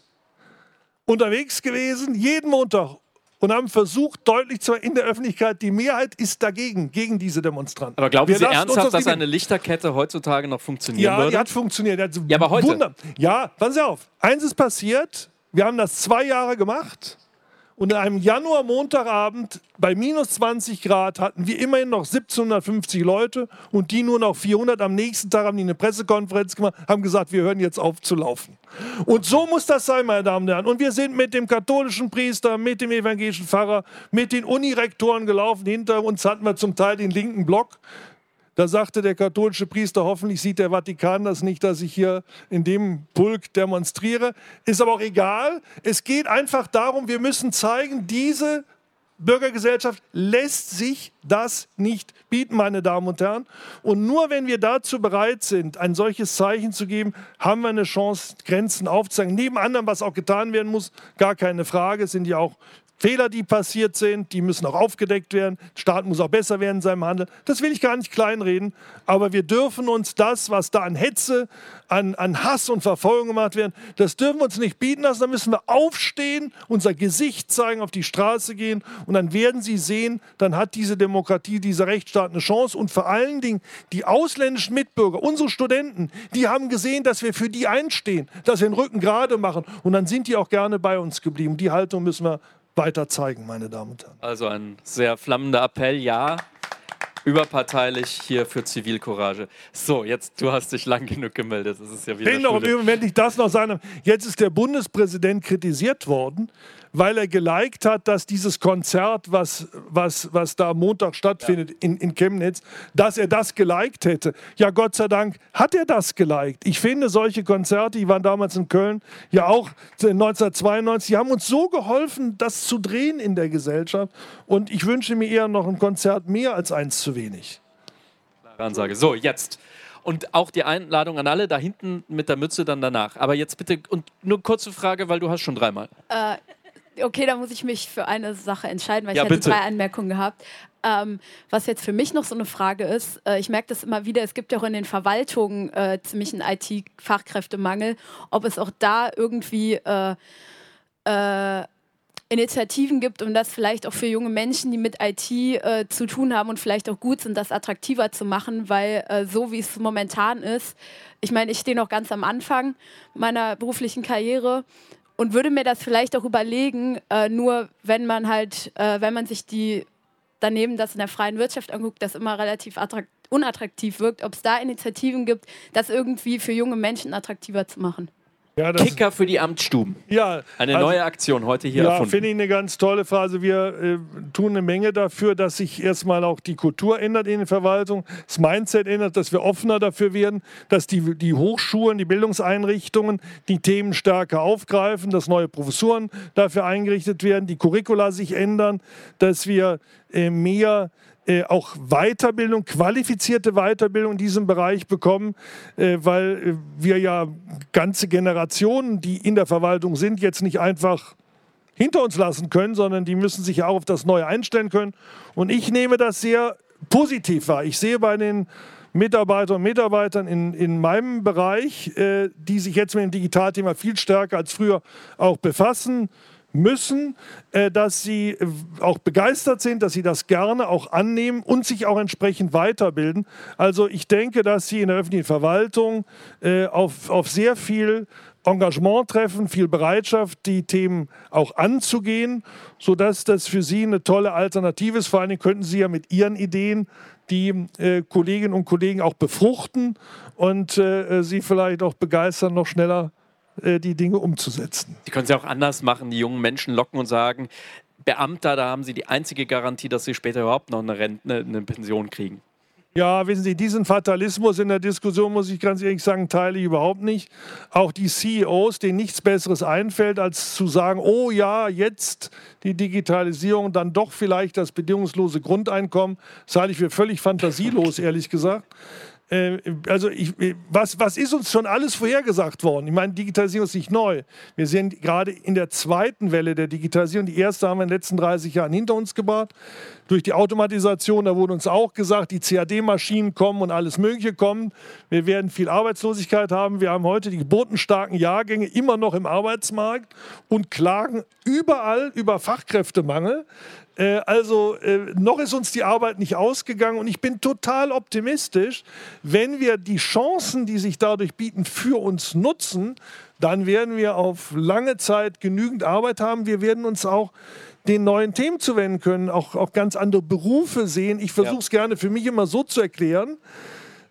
unterwegs gewesen, jeden Montag und haben versucht, deutlich zu in der Öffentlichkeit, die Mehrheit ist dagegen, gegen diese Demonstranten. Aber glauben Wir Sie ernsthaft, das dass eine Lichterkette heutzutage noch funktionieren ja, würde? Ja, die hat funktioniert. Hat ja, aber heute? Wunder ja, passen Sie auf. Eins ist passiert, wir haben das zwei Jahre gemacht und an einem Januar-Montagabend bei minus 20 Grad hatten wir immerhin noch 1750 Leute und die nur noch 400. Am nächsten Tag haben die eine Pressekonferenz gemacht, haben gesagt, wir hören jetzt auf zu laufen. Und so muss das sein, meine Damen und Herren. Und wir sind mit dem katholischen Priester, mit dem evangelischen Pfarrer, mit den Unirektoren gelaufen. Hinter uns hatten wir zum Teil den linken Block. Da sagte der katholische Priester, hoffentlich sieht der Vatikan das nicht, dass ich hier in dem Pulk demonstriere. Ist aber auch egal. Es geht einfach darum, wir müssen zeigen, diese Bürgergesellschaft lässt sich das nicht bieten, meine Damen und Herren. Und nur wenn wir dazu bereit sind, ein solches Zeichen zu geben, haben wir eine Chance, Grenzen aufzuzeigen. Neben anderem, was auch getan werden muss, gar keine Frage, sind ja auch Fehler, die passiert sind, die müssen auch aufgedeckt werden. Der Staat muss auch besser werden in seinem Handeln. Das will ich gar nicht kleinreden. Aber wir dürfen uns das, was da an Hetze, an, an Hass und Verfolgung gemacht werden, das dürfen wir uns nicht bieten lassen. Da müssen wir aufstehen, unser Gesicht zeigen, auf die Straße gehen. Und dann werden Sie sehen, dann hat diese Demokratie, dieser Rechtsstaat eine Chance. Und vor allen Dingen die ausländischen Mitbürger, unsere Studenten, die haben gesehen, dass wir für die einstehen, dass wir den Rücken gerade machen. Und dann sind die auch gerne bei uns geblieben. Die Haltung müssen wir weiter zeigen, meine Damen und Herren. Also ein sehr flammender Appell, ja. Überparteilich hier für Zivilcourage. So, jetzt, du hast dich lang genug gemeldet. Das ist ja wieder. Noch, wenn ich das noch sagen jetzt ist der Bundespräsident kritisiert worden, weil er geliked hat, dass dieses Konzert, was, was, was da Montag stattfindet ja. in, in Chemnitz, dass er das geliked hätte. Ja, Gott sei Dank hat er das geliked. Ich finde solche Konzerte, die waren damals in Köln, ja auch 1992, die haben uns so geholfen, das zu drehen in der Gesellschaft. Und ich wünsche mir eher noch ein Konzert mehr als eins zu wenig. Klare Ansage. So, jetzt Und auch die Einladung an alle da hinten mit der Mütze dann danach. Aber jetzt bitte, und nur kurze Frage, weil du hast schon dreimal. Äh, okay, da muss ich mich für eine Sache entscheiden, weil Ja, ich hatte bitte. drei Anmerkungen gehabt. Ähm, was jetzt für mich noch so eine Frage ist, äh, ich merke das immer wieder, es gibt ja auch in den Verwaltungen äh, ziemlich einen IT-Fachkräftemangel, ob es auch da irgendwie äh, äh, Initiativen gibt, um das vielleicht auch für junge Menschen, die mit IT äh, zu tun haben und vielleicht auch gut sind, das attraktiver zu machen, weil äh, so wie es momentan ist, ich meine, ich stehe noch ganz am Anfang meiner beruflichen Karriere und würde mir das vielleicht auch überlegen, äh, nur wenn man halt, äh, wenn man sich die daneben das in der freien Wirtschaft anguckt, das immer relativ attrakt unattraktiv wirkt, ob es da Initiativen gibt, das irgendwie für junge Menschen attraktiver zu machen. Ja, Kicker für die Amtsstuben. ja, Eine also- neue Aktion heute hier Ja, finde ich eine ganz tolle Phase. Wir äh, tun eine Menge dafür, dass sich erstmal auch die Kultur ändert in der Verwaltung, das Mindset ändert, dass wir offener dafür werden, dass die, die Hochschulen, die Bildungseinrichtungen die Themen stärker aufgreifen, dass neue Professuren dafür eingerichtet werden, die Curricula sich ändern, dass wir äh, mehr äh, auch Weiterbildung, qualifizierte Weiterbildung in diesem Bereich bekommen, äh, weil äh, wir ja ganze Generationen, die in der Verwaltung sind, jetzt nicht einfach hinter uns lassen können, sondern die müssen sich ja auch auf das Neue einstellen können. Und ich nehme das sehr positiv wahr. Ich sehe bei den Mitarbeiter und Mitarbeitern in, in meinem Bereich, äh, die sich jetzt mit dem Digitalthema viel stärker als früher auch befassen müssen, äh, dass sie äh, auch begeistert sind, dass sie das gerne auch annehmen und sich auch entsprechend weiterbilden. Also ich denke, dass sie in der öffentlichen Verwaltung äh, auf, auf sehr viel Engagement treffen, viel Bereitschaft, die Themen auch anzugehen, sodass das für Sie eine tolle Alternative ist. Vor Dingen könnten Sie ja mit Ihren Ideen die Kolleginnen und Kollegen auch befruchten und Sie vielleicht auch begeistern, noch schneller äh, die Dinge umzusetzen. Die können es ja auch anders machen, die jungen Menschen locken und sagen, Beamter, da haben sie die einzige Garantie, dass sie später überhaupt noch eine Rente, eine Pension kriegen. Ja, wissen Sie, diesen Fatalismus in der Diskussion, muss ich ganz ehrlich sagen, teile ich überhaupt nicht. Auch die CEOs, denen nichts Besseres einfällt, als zu sagen, oh ja, jetzt die Digitalisierung, dann doch vielleicht das bedingungslose Grundeinkommen, das halte ich für völlig fantasielos, ehrlich gesagt. Äh, Also ich, was, was ist uns schon alles vorhergesagt worden? Ich meine, Digitalisierung ist nicht neu. Wir sind gerade in der zweiten Welle der Digitalisierung. Die erste haben wir in den letzten 30 Jahren hinter uns gebracht. Durch die Automatisation, da wurde uns auch gesagt, die CAD-Maschinen kommen und alles Mögliche kommt. Wir werden viel Arbeitslosigkeit haben. Wir haben heute die geburtenstarken Jahrgänge immer noch im Arbeitsmarkt und klagen überall über Fachkräftemangel. Äh, Also äh, noch ist uns die Arbeit nicht ausgegangen und ich bin total optimistisch, wenn wir die Chancen, die sich dadurch bieten, für uns nutzen, dann werden wir auf lange Zeit genügend Arbeit haben. Wir werden uns auch den neuen Themen zuwenden können, auch, auch ganz andere Berufe sehen. Ich versuche es gerne für mich immer so zu erklären,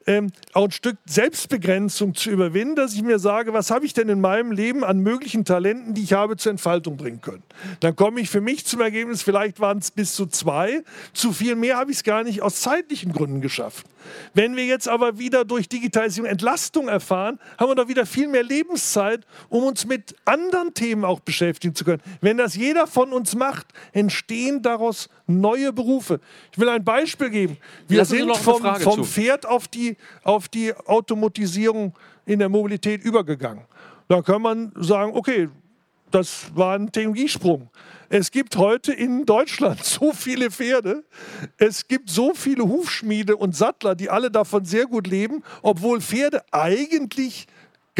ähm, auch ein Stück Selbstbegrenzung zu überwinden, dass ich mir sage, was habe ich denn in meinem Leben an möglichen Talenten, die ich habe, zur Entfaltung bringen können. Dann komme ich für mich zum Ergebnis, vielleicht waren es bis zu zwei, zu viel mehr habe ich es gar nicht aus zeitlichen Gründen geschafft. Wenn wir jetzt aber wieder durch Digitalisierung Entlastung erfahren, haben wir doch wieder viel mehr Lebenszeit, um uns mit anderen Themen auch beschäftigen zu können. Wenn das jeder von uns macht, entstehen daraus neue Berufe. Ich will ein Beispiel geben. Wir Lassen sind vom, vom. Pferd auf die, auf die Automatisierung in der Mobilität übergegangen. Da kann man sagen, okay, das war ein Technologiesprung. Es gibt heute in Deutschland so viele Pferde, es gibt so viele Hufschmiede und Sattler, die alle davon sehr gut leben, obwohl Pferde eigentlich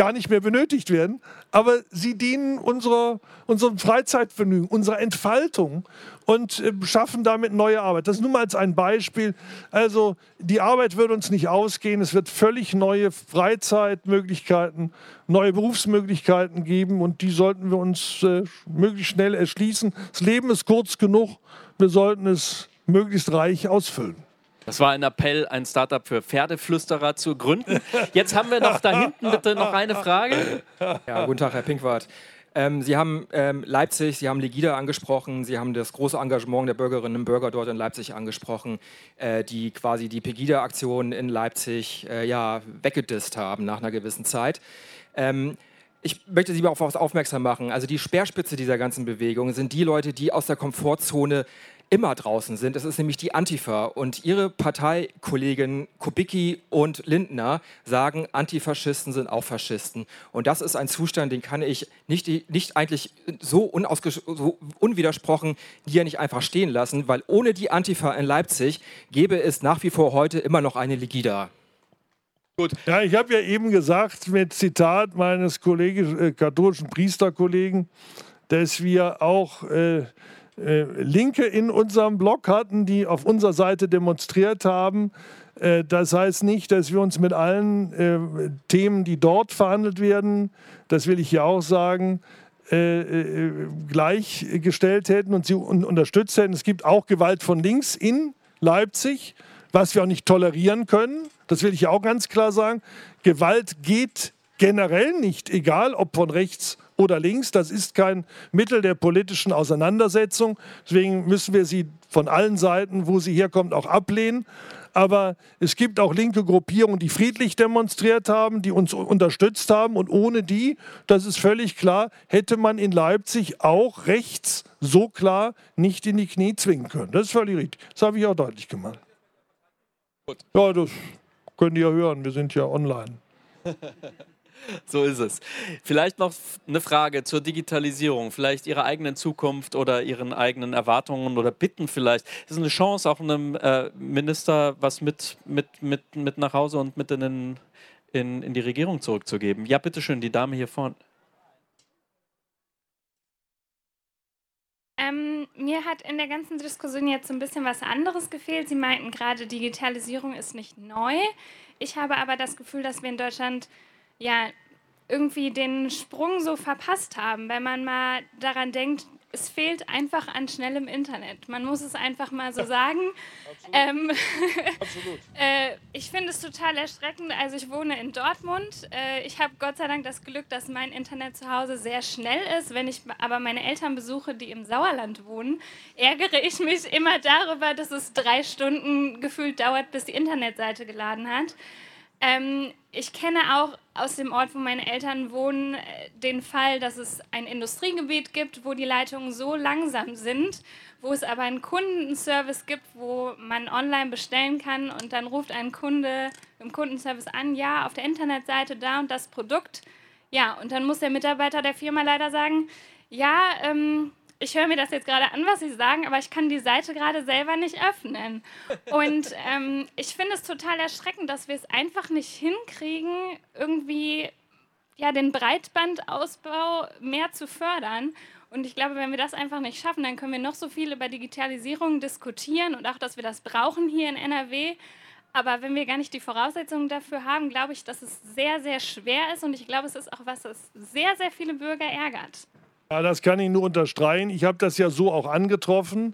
gar nicht mehr benötigt werden, aber sie dienen unserer, unserem Freizeitvergnügen, unserer Entfaltung und äh, schaffen damit neue Arbeit. Das nur mal als ein Beispiel. Also die Arbeit wird uns nicht ausgehen, es wird völlig neue Freizeitmöglichkeiten, neue Berufsmöglichkeiten geben und die sollten wir uns äh, möglichst schnell erschließen. Das Leben ist kurz genug, wir sollten es möglichst reich ausfüllen. Das war ein Appell, ein Startup für Pferdeflüsterer zu gründen. Jetzt haben wir noch da hinten bitte noch eine Frage. Ja, guten Tag, Herr Pinkwart. Ähm, Sie haben ähm, Leipzig, Sie haben Legida angesprochen, Sie haben das große Engagement der Bürgerinnen und Bürger dort in Leipzig angesprochen, äh, die quasi die Pegida-Aktion in Leipzig äh, ja, weggedisst haben nach einer gewissen Zeit. Ähm, ich möchte Sie auf etwas aufmerksam machen. Also die Speerspitze dieser ganzen Bewegung sind die Leute, die aus der Komfortzone immer draußen sind. Es ist nämlich die Antifa. Und ihre Parteikollegen Kubicki und Lindner sagen, Antifaschisten sind auch Faschisten. Und das ist ein Zustand, den kann ich nicht, nicht eigentlich so, so unwidersprochen hier nicht einfach stehen lassen, weil ohne die Antifa in Leipzig gäbe es nach wie vor heute immer noch eine Legida. Gut. Ja, ich habe ja eben gesagt, mit Zitat meines äh, katholischen Priesterkollegen, dass wir auch äh, äh, Linke in unserem Blog hatten, die auf unserer Seite demonstriert haben. Äh, das heißt nicht, dass wir uns mit allen äh, Themen, die dort verhandelt werden, das will ich hier auch sagen, gleichgestellt hätten und sie unterstützt hätten. Es gibt auch Gewalt von links in Leipzig, was wir auch nicht tolerieren können. Das will ich auch ganz klar sagen. Gewalt geht generell nicht, egal ob von rechts oder links. Das ist kein Mittel der politischen Auseinandersetzung. Deswegen müssen wir sie von allen Seiten, wo sie herkommt, auch ablehnen. Aber es gibt auch linke Gruppierungen, die friedlich demonstriert haben, die uns unterstützt haben. Und ohne die, das ist völlig klar, hätte man in Leipzig auch rechts so klar nicht in die Knie zwingen können. Das ist völlig richtig. Das habe ich auch deutlich gemacht. Gut. Ja, das könnt ihr ja hören. Wir sind ja online. So ist es. Vielleicht noch eine Frage zur Digitalisierung, vielleicht Ihrer eigenen Zukunft oder Ihren eigenen Erwartungen oder Bitten vielleicht. Das ist eine Chance, auch einem äh, Minister was mit, mit, mit, mit nach Hause und mit in, in, in die Regierung zurückzugeben. Ja, bitteschön, die Dame hier vorne. Ähm, mir hat in der ganzen Diskussion jetzt ein bisschen was anderes gefehlt. Sie meinten gerade, Digitalisierung ist nicht neu. Ich habe aber das Gefühl, dass wir in Deutschland ja irgendwie den Sprung so verpasst haben, wenn man mal daran denkt, es fehlt einfach an schnellem Internet. Man muss es einfach mal so sagen. Absolut. Ähm, Absolut. äh, ich finde es total erschreckend. Also ich wohne in Dortmund. Äh, ich habe Gott sei Dank das Glück, dass mein Internet zu Hause sehr schnell ist. Wenn ich aber meine Eltern besuche, die im Sauerland wohnen, ärgere ich mich immer darüber, dass es drei Stunden gefühlt dauert, bis die Internetseite geladen hat. Ähm, ich kenne auch aus dem Ort, wo meine Eltern wohnen, äh, den Fall, dass es ein Industriegebiet gibt, wo die Leitungen so langsam sind, wo es aber einen Kundenservice gibt, wo man online bestellen kann und dann ruft ein Kunde im Kundenservice an, ja, auf der Internetseite da und das Produkt. Ja, und dann muss der Mitarbeiter der Firma leider sagen, ja, ähm, ich höre mir das jetzt gerade an, was Sie sagen, aber ich kann die Seite gerade selber nicht öffnen. Und ähm, ich finde es total erschreckend, dass wir es einfach nicht hinkriegen, irgendwie ja, den Breitbandausbau mehr zu fördern. Und ich glaube, wenn wir das einfach nicht schaffen, dann können wir noch so viel über Digitalisierung diskutieren und auch, dass wir das brauchen hier in NRW. Aber wenn wir gar nicht die Voraussetzungen dafür haben, glaube ich, dass es sehr, sehr schwer ist. Und ich glaube, es ist auch was, das sehr, sehr viele Bürger ärgert. Ja, das kann ich nur unterstreichen. Ich habe das ja so auch angetroffen.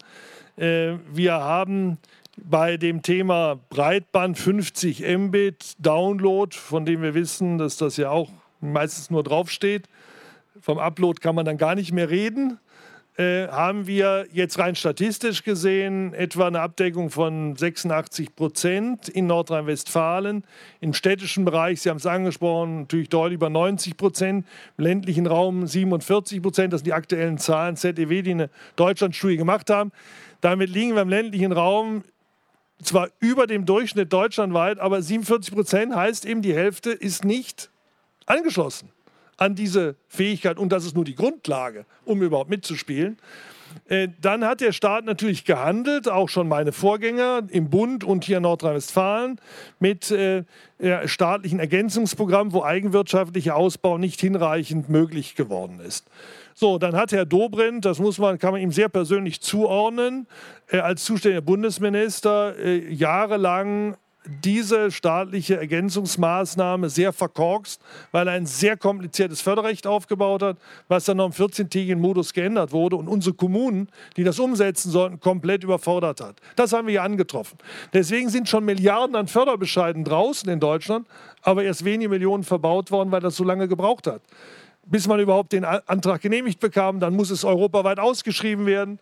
Äh, wir haben bei dem Thema Breitband 50 Mbit Download, von dem wir wissen, dass das ja auch meistens nur draufsteht. Vom Upload kann man dann gar nicht mehr reden. Äh, haben wir jetzt rein statistisch gesehen etwa eine Abdeckung von 86 Prozent in Nordrhein-Westfalen. Im städtischen Bereich, Sie haben es angesprochen, natürlich deutlich über 90 Prozent. Im ländlichen Raum 47 Prozent. Das sind die aktuellen Zahlen ZEW, die eine Deutschlandstudie gemacht haben. Damit liegen wir im ländlichen Raum zwar über dem Durchschnitt deutschlandweit, aber 47 Prozent heißt eben, die Hälfte ist nicht angeschlossen an diese Fähigkeit und das ist nur die Grundlage, um überhaupt mitzuspielen. Äh, dann hat der Staat natürlich gehandelt, auch schon meine Vorgänger im Bund und hier in Nordrhein-Westfalen mit äh, staatlichen Ergänzungsprogrammen, wo eigenwirtschaftlicher Ausbau nicht hinreichend möglich geworden ist. So, dann hat Herr Dobrindt, das muss man, kann man ihm sehr persönlich zuordnen, äh, als zuständiger Bundesminister äh, jahrelang diese staatliche Ergänzungsmaßnahme sehr verkorkst, weil er ein sehr kompliziertes Förderrecht aufgebaut hat, was dann noch im 14-tägigen Modus geändert wurde und unsere Kommunen, die das umsetzen sollten, komplett überfordert hat. Das haben wir hier angetroffen. Deswegen sind schon Milliarden an Förderbescheiden draußen in Deutschland, aber erst wenige Millionen verbaut worden, weil das so lange gebraucht hat. Bis man überhaupt den Antrag genehmigt bekam, dann muss es europaweit ausgeschrieben werden.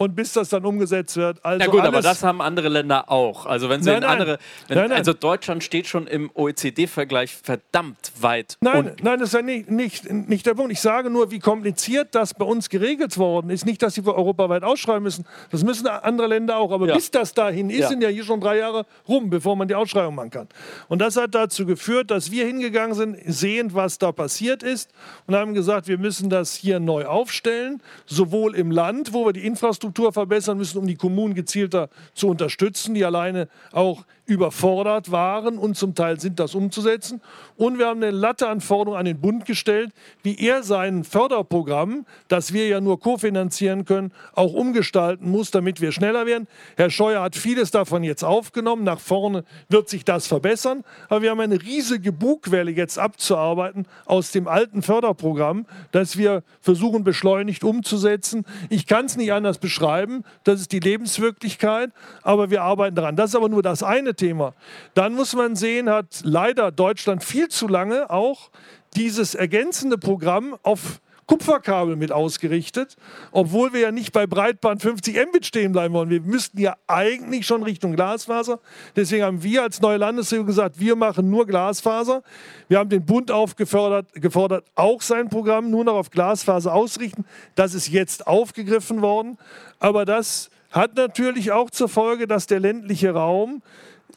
Und bis das dann umgesetzt wird. Also Na gut, aber das haben andere Länder auch. Also wenn sie Nein, in nein. andere, wenn, Nein, also Deutschland steht schon im OECD-Vergleich verdammt weit. Nein, Und nein, das ist ja nicht, nicht, nicht der Punkt. Ich sage nur, wie kompliziert das bei uns geregelt worden ist. Nicht, dass sie europaweit ausschreiben müssen. Das müssen andere Länder auch. Aber Ja. bis das dahin ist, Ja. sind ja hier schon drei Jahre rum, bevor man die Ausschreibung machen kann. Und das hat dazu geführt, dass wir hingegangen sind, sehend, was da passiert ist und haben gesagt, wir müssen das hier neu aufstellen, sowohl im Land, wo wir die Infrastruktur verbessern müssen, um die Kommunen gezielter zu unterstützen, die alleine auch überfordert waren und zum Teil sind, das umzusetzen. Und wir haben eine Latte an Forderungen an den Bund gestellt, wie er sein Förderprogramm, das wir ja nur kofinanzieren können, auch umgestalten muss, damit wir schneller werden. Herr Scheuer hat vieles davon jetzt aufgenommen. Nach vorne wird sich das verbessern. Aber wir haben eine riesige Bugwelle jetzt abzuarbeiten aus dem alten Förderprogramm, das wir versuchen beschleunigt umzusetzen. Ich kann es nicht anders beschreiben. Das ist die Lebenswirklichkeit. Aber wir arbeiten daran. Das ist aber nur das eine Thema. Dann muss man sehen, hat leider Deutschland viel zu lange auch dieses ergänzende Programm auf Kupferkabel mit ausgerichtet, obwohl wir ja nicht bei Breitband 50 Mbit stehen bleiben wollen. Wir müssten ja eigentlich schon Richtung Glasfaser. Deswegen haben wir als neue Landesregierung gesagt, wir machen nur Glasfaser. Wir haben den Bund aufgefordert, gefordert, auch sein Programm nur noch auf Glasfaser ausrichten. Das ist jetzt aufgegriffen worden. Aber das hat natürlich auch zur Folge, dass der ländliche Raum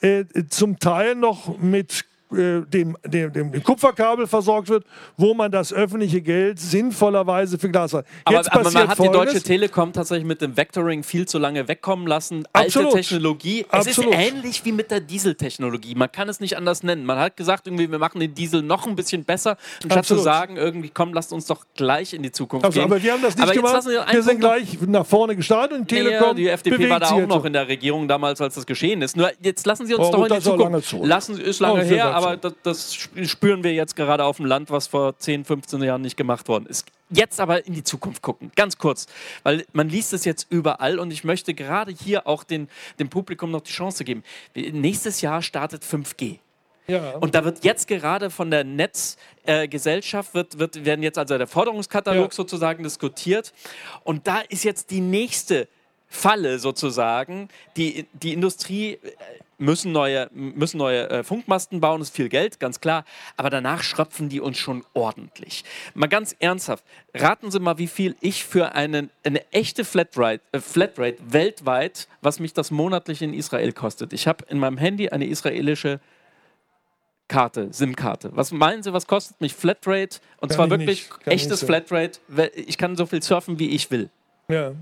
äh, zum Teil noch mit äh, dem, dem, dem, Kupferkabel versorgt wird, wo man das öffentliche Geld sinnvollerweise für Glas hat. Aber, Jetzt aber man hat die Folgendes. Deutsche Telekom tatsächlich mit dem Vectoring viel zu lange wegkommen lassen. Alte Absolut. Technologie. Es Absolut. ist ähnlich wie mit der Dieseltechnologie. Man kann es nicht anders nennen. Man hat gesagt, irgendwie, wir machen den Diesel noch ein bisschen besser, anstatt Absolut. zu sagen, irgendwie, komm, lasst uns doch gleich in die Zukunft Also, gehen. aber wir haben das nicht aber gemacht. Sie einen Wir sind gleich nach vorne gestartet und Nee, Telekom die FDP war da auch noch in der Regierung damals, als das geschehen ist. Nur jetzt lassen Sie uns Oh, doch in die Zukunft. lange zurück. Lassen, ist lange Oh, her, aber das, das spüren wir jetzt gerade auf dem Land, was vor 10, 15 Jahren nicht gemacht worden ist. Jetzt aber in die Zukunft gucken, ganz kurz, weil man liest es jetzt überall und ich möchte gerade hier auch den, dem Publikum noch die Chance geben. Nächstes Jahr startet 5G. Ja. Und da wird jetzt gerade von der Netzgesellschaft, äh, wird, wird, werden jetzt also der Forderungskatalog Ja. sozusagen diskutiert. Und da ist jetzt die nächste Falle sozusagen. Die, die Industrie äh, müssen neue, müssen neue äh, Funkmasten bauen, ist viel Geld, ganz klar. Aber danach schröpfen die uns schon ordentlich. Mal ganz ernsthaft, raten Sie mal, wie viel ich für einen, eine echte Flatrate, äh, Flatrate weltweit, was mich das monatlich in Israel kostet. Ich habe in meinem Handy eine israelische Karte, SIM-Karte. Was meinen Sie, was kostet mich Flatrate? Und Kann zwar ich wirklich echtes nicht Flatrate. Ich kann so viel surfen, wie ich will. ja.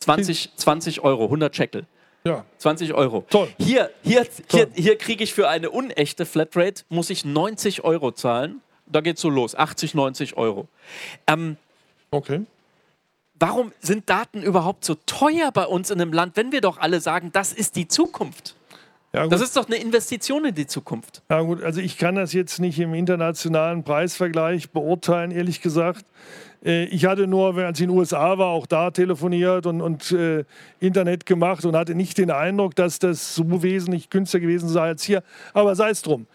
20, 20 Euro, 100 Shekel. Ja. 20 Euro. Toll. Hier, hier, hier, Toll. hier kriege ich für eine unechte Flatrate, muss ich 90 Euro zahlen. Da geht's so los, 80, 90 Euro. Ähm, Okay. warum sind Daten überhaupt so teuer bei uns in einem Land, wenn wir doch alle sagen, das ist die Zukunft? Ja. Das ist doch eine Investition in die Zukunft. Ja gut, also ich kann das jetzt nicht im internationalen Preisvergleich beurteilen, ehrlich gesagt. Äh, Ich hatte nur, als ich in den USA war, auch da telefoniert und, und äh, Internet gemacht und hatte nicht den Eindruck, dass das so wesentlich günstiger gewesen sei als hier. Aber sei es drum.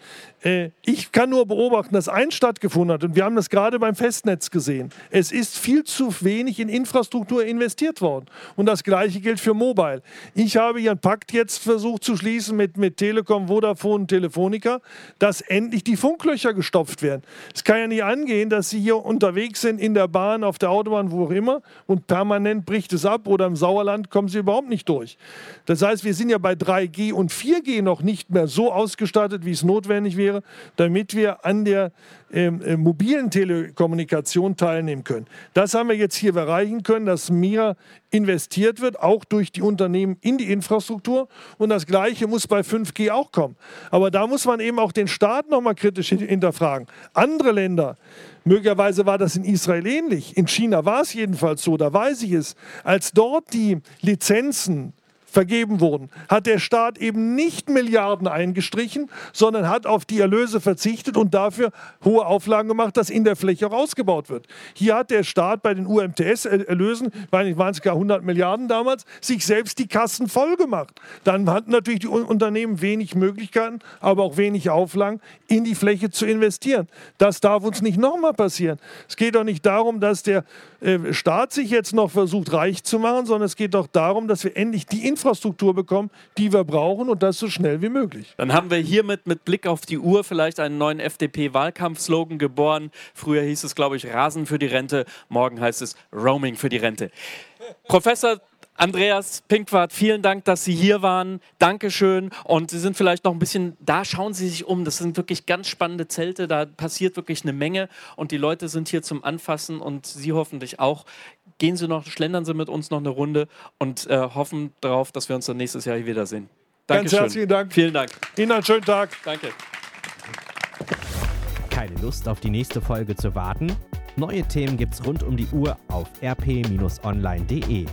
Äh, Ich kann nur beobachten, dass eins stattgefunden hat und wir haben das gerade beim Festnetz gesehen. Es ist viel zu wenig in Infrastruktur investiert worden. Und das Gleiche gilt für Mobile. Ich habe hier einen Pakt jetzt versucht zu schließen mit, mit Telekom, Vodafone Telefonica, dass endlich die Funklöcher gestopft werden. Es kann ja nicht angehen, dass Sie hier unterwegs sind in der Bahn, auf der Autobahn, wo auch immer und permanent bricht es ab oder im Sauerland kommen Sie überhaupt nicht durch. Das heißt, wir sind ja bei 3G und 4G noch nicht mehr so ausgestattet, wie es notwendig wäre, damit wir an der ähm, äh, mobilen Telekommunikation teilnehmen können. Das haben wir jetzt hier erreichen können, dass mehr investiert wird, auch durch die Unternehmen in die Infrastruktur. Und das Gleiche muss bei 5G auch kommen. Aber da muss man eben auch den Staat nochmal kritisch hin- hinterfragen. Andere Länder, möglicherweise war das in Israel ähnlich, in China war es jedenfalls so, da weiß ich es, als dort die Lizenzen vergeben wurden, hat der Staat eben nicht Milliarden eingestrichen, sondern hat auf die Erlöse verzichtet und dafür hohe Auflagen gemacht, dass in der Fläche auch ausgebaut wird. Hier hat der Staat bei den UMTS-Erlösen, waren es gar 100 Milliarden damals, sich selbst die Kassen voll gemacht. Dann hatten natürlich die Unternehmen wenig Möglichkeiten, aber auch wenig Auflagen, in die Fläche zu investieren. Das darf uns nicht nochmal passieren. Es geht doch nicht darum, dass der äh, Staat sich jetzt noch versucht, reich zu machen, sondern es geht doch darum, dass wir endlich die Infrastruktur bekommen, die wir brauchen und das so schnell wie möglich. Dann haben wir hiermit mit Blick auf die Uhr vielleicht einen neuen FDP-Wahlkampfslogan geboren. Früher hieß es, glaube ich, Rasen für die Rente. Morgen heißt es Roaming für die Rente. Professor Andreas Pinkwart, vielen Dank, dass Sie hier waren. Dankeschön. Und Sie sind vielleicht noch ein bisschen, da schauen Sie sich um. Das sind wirklich ganz spannende Zelte. Da passiert wirklich eine Menge. Und die Leute sind hier zum Anfassen und Sie hoffentlich auch. Gehen Sie noch, schlendern Sie mit uns noch eine Runde und äh, hoffen darauf, dass wir uns dann nächstes Jahr hier wiedersehen. Dankeschön. Ganz herzlichen Dank. Vielen Dank. Ihnen einen schönen Tag. Danke. Keine Lust auf die nächste Folge zu warten? Neue Themen gibt's rund um die Uhr auf rp-online.de.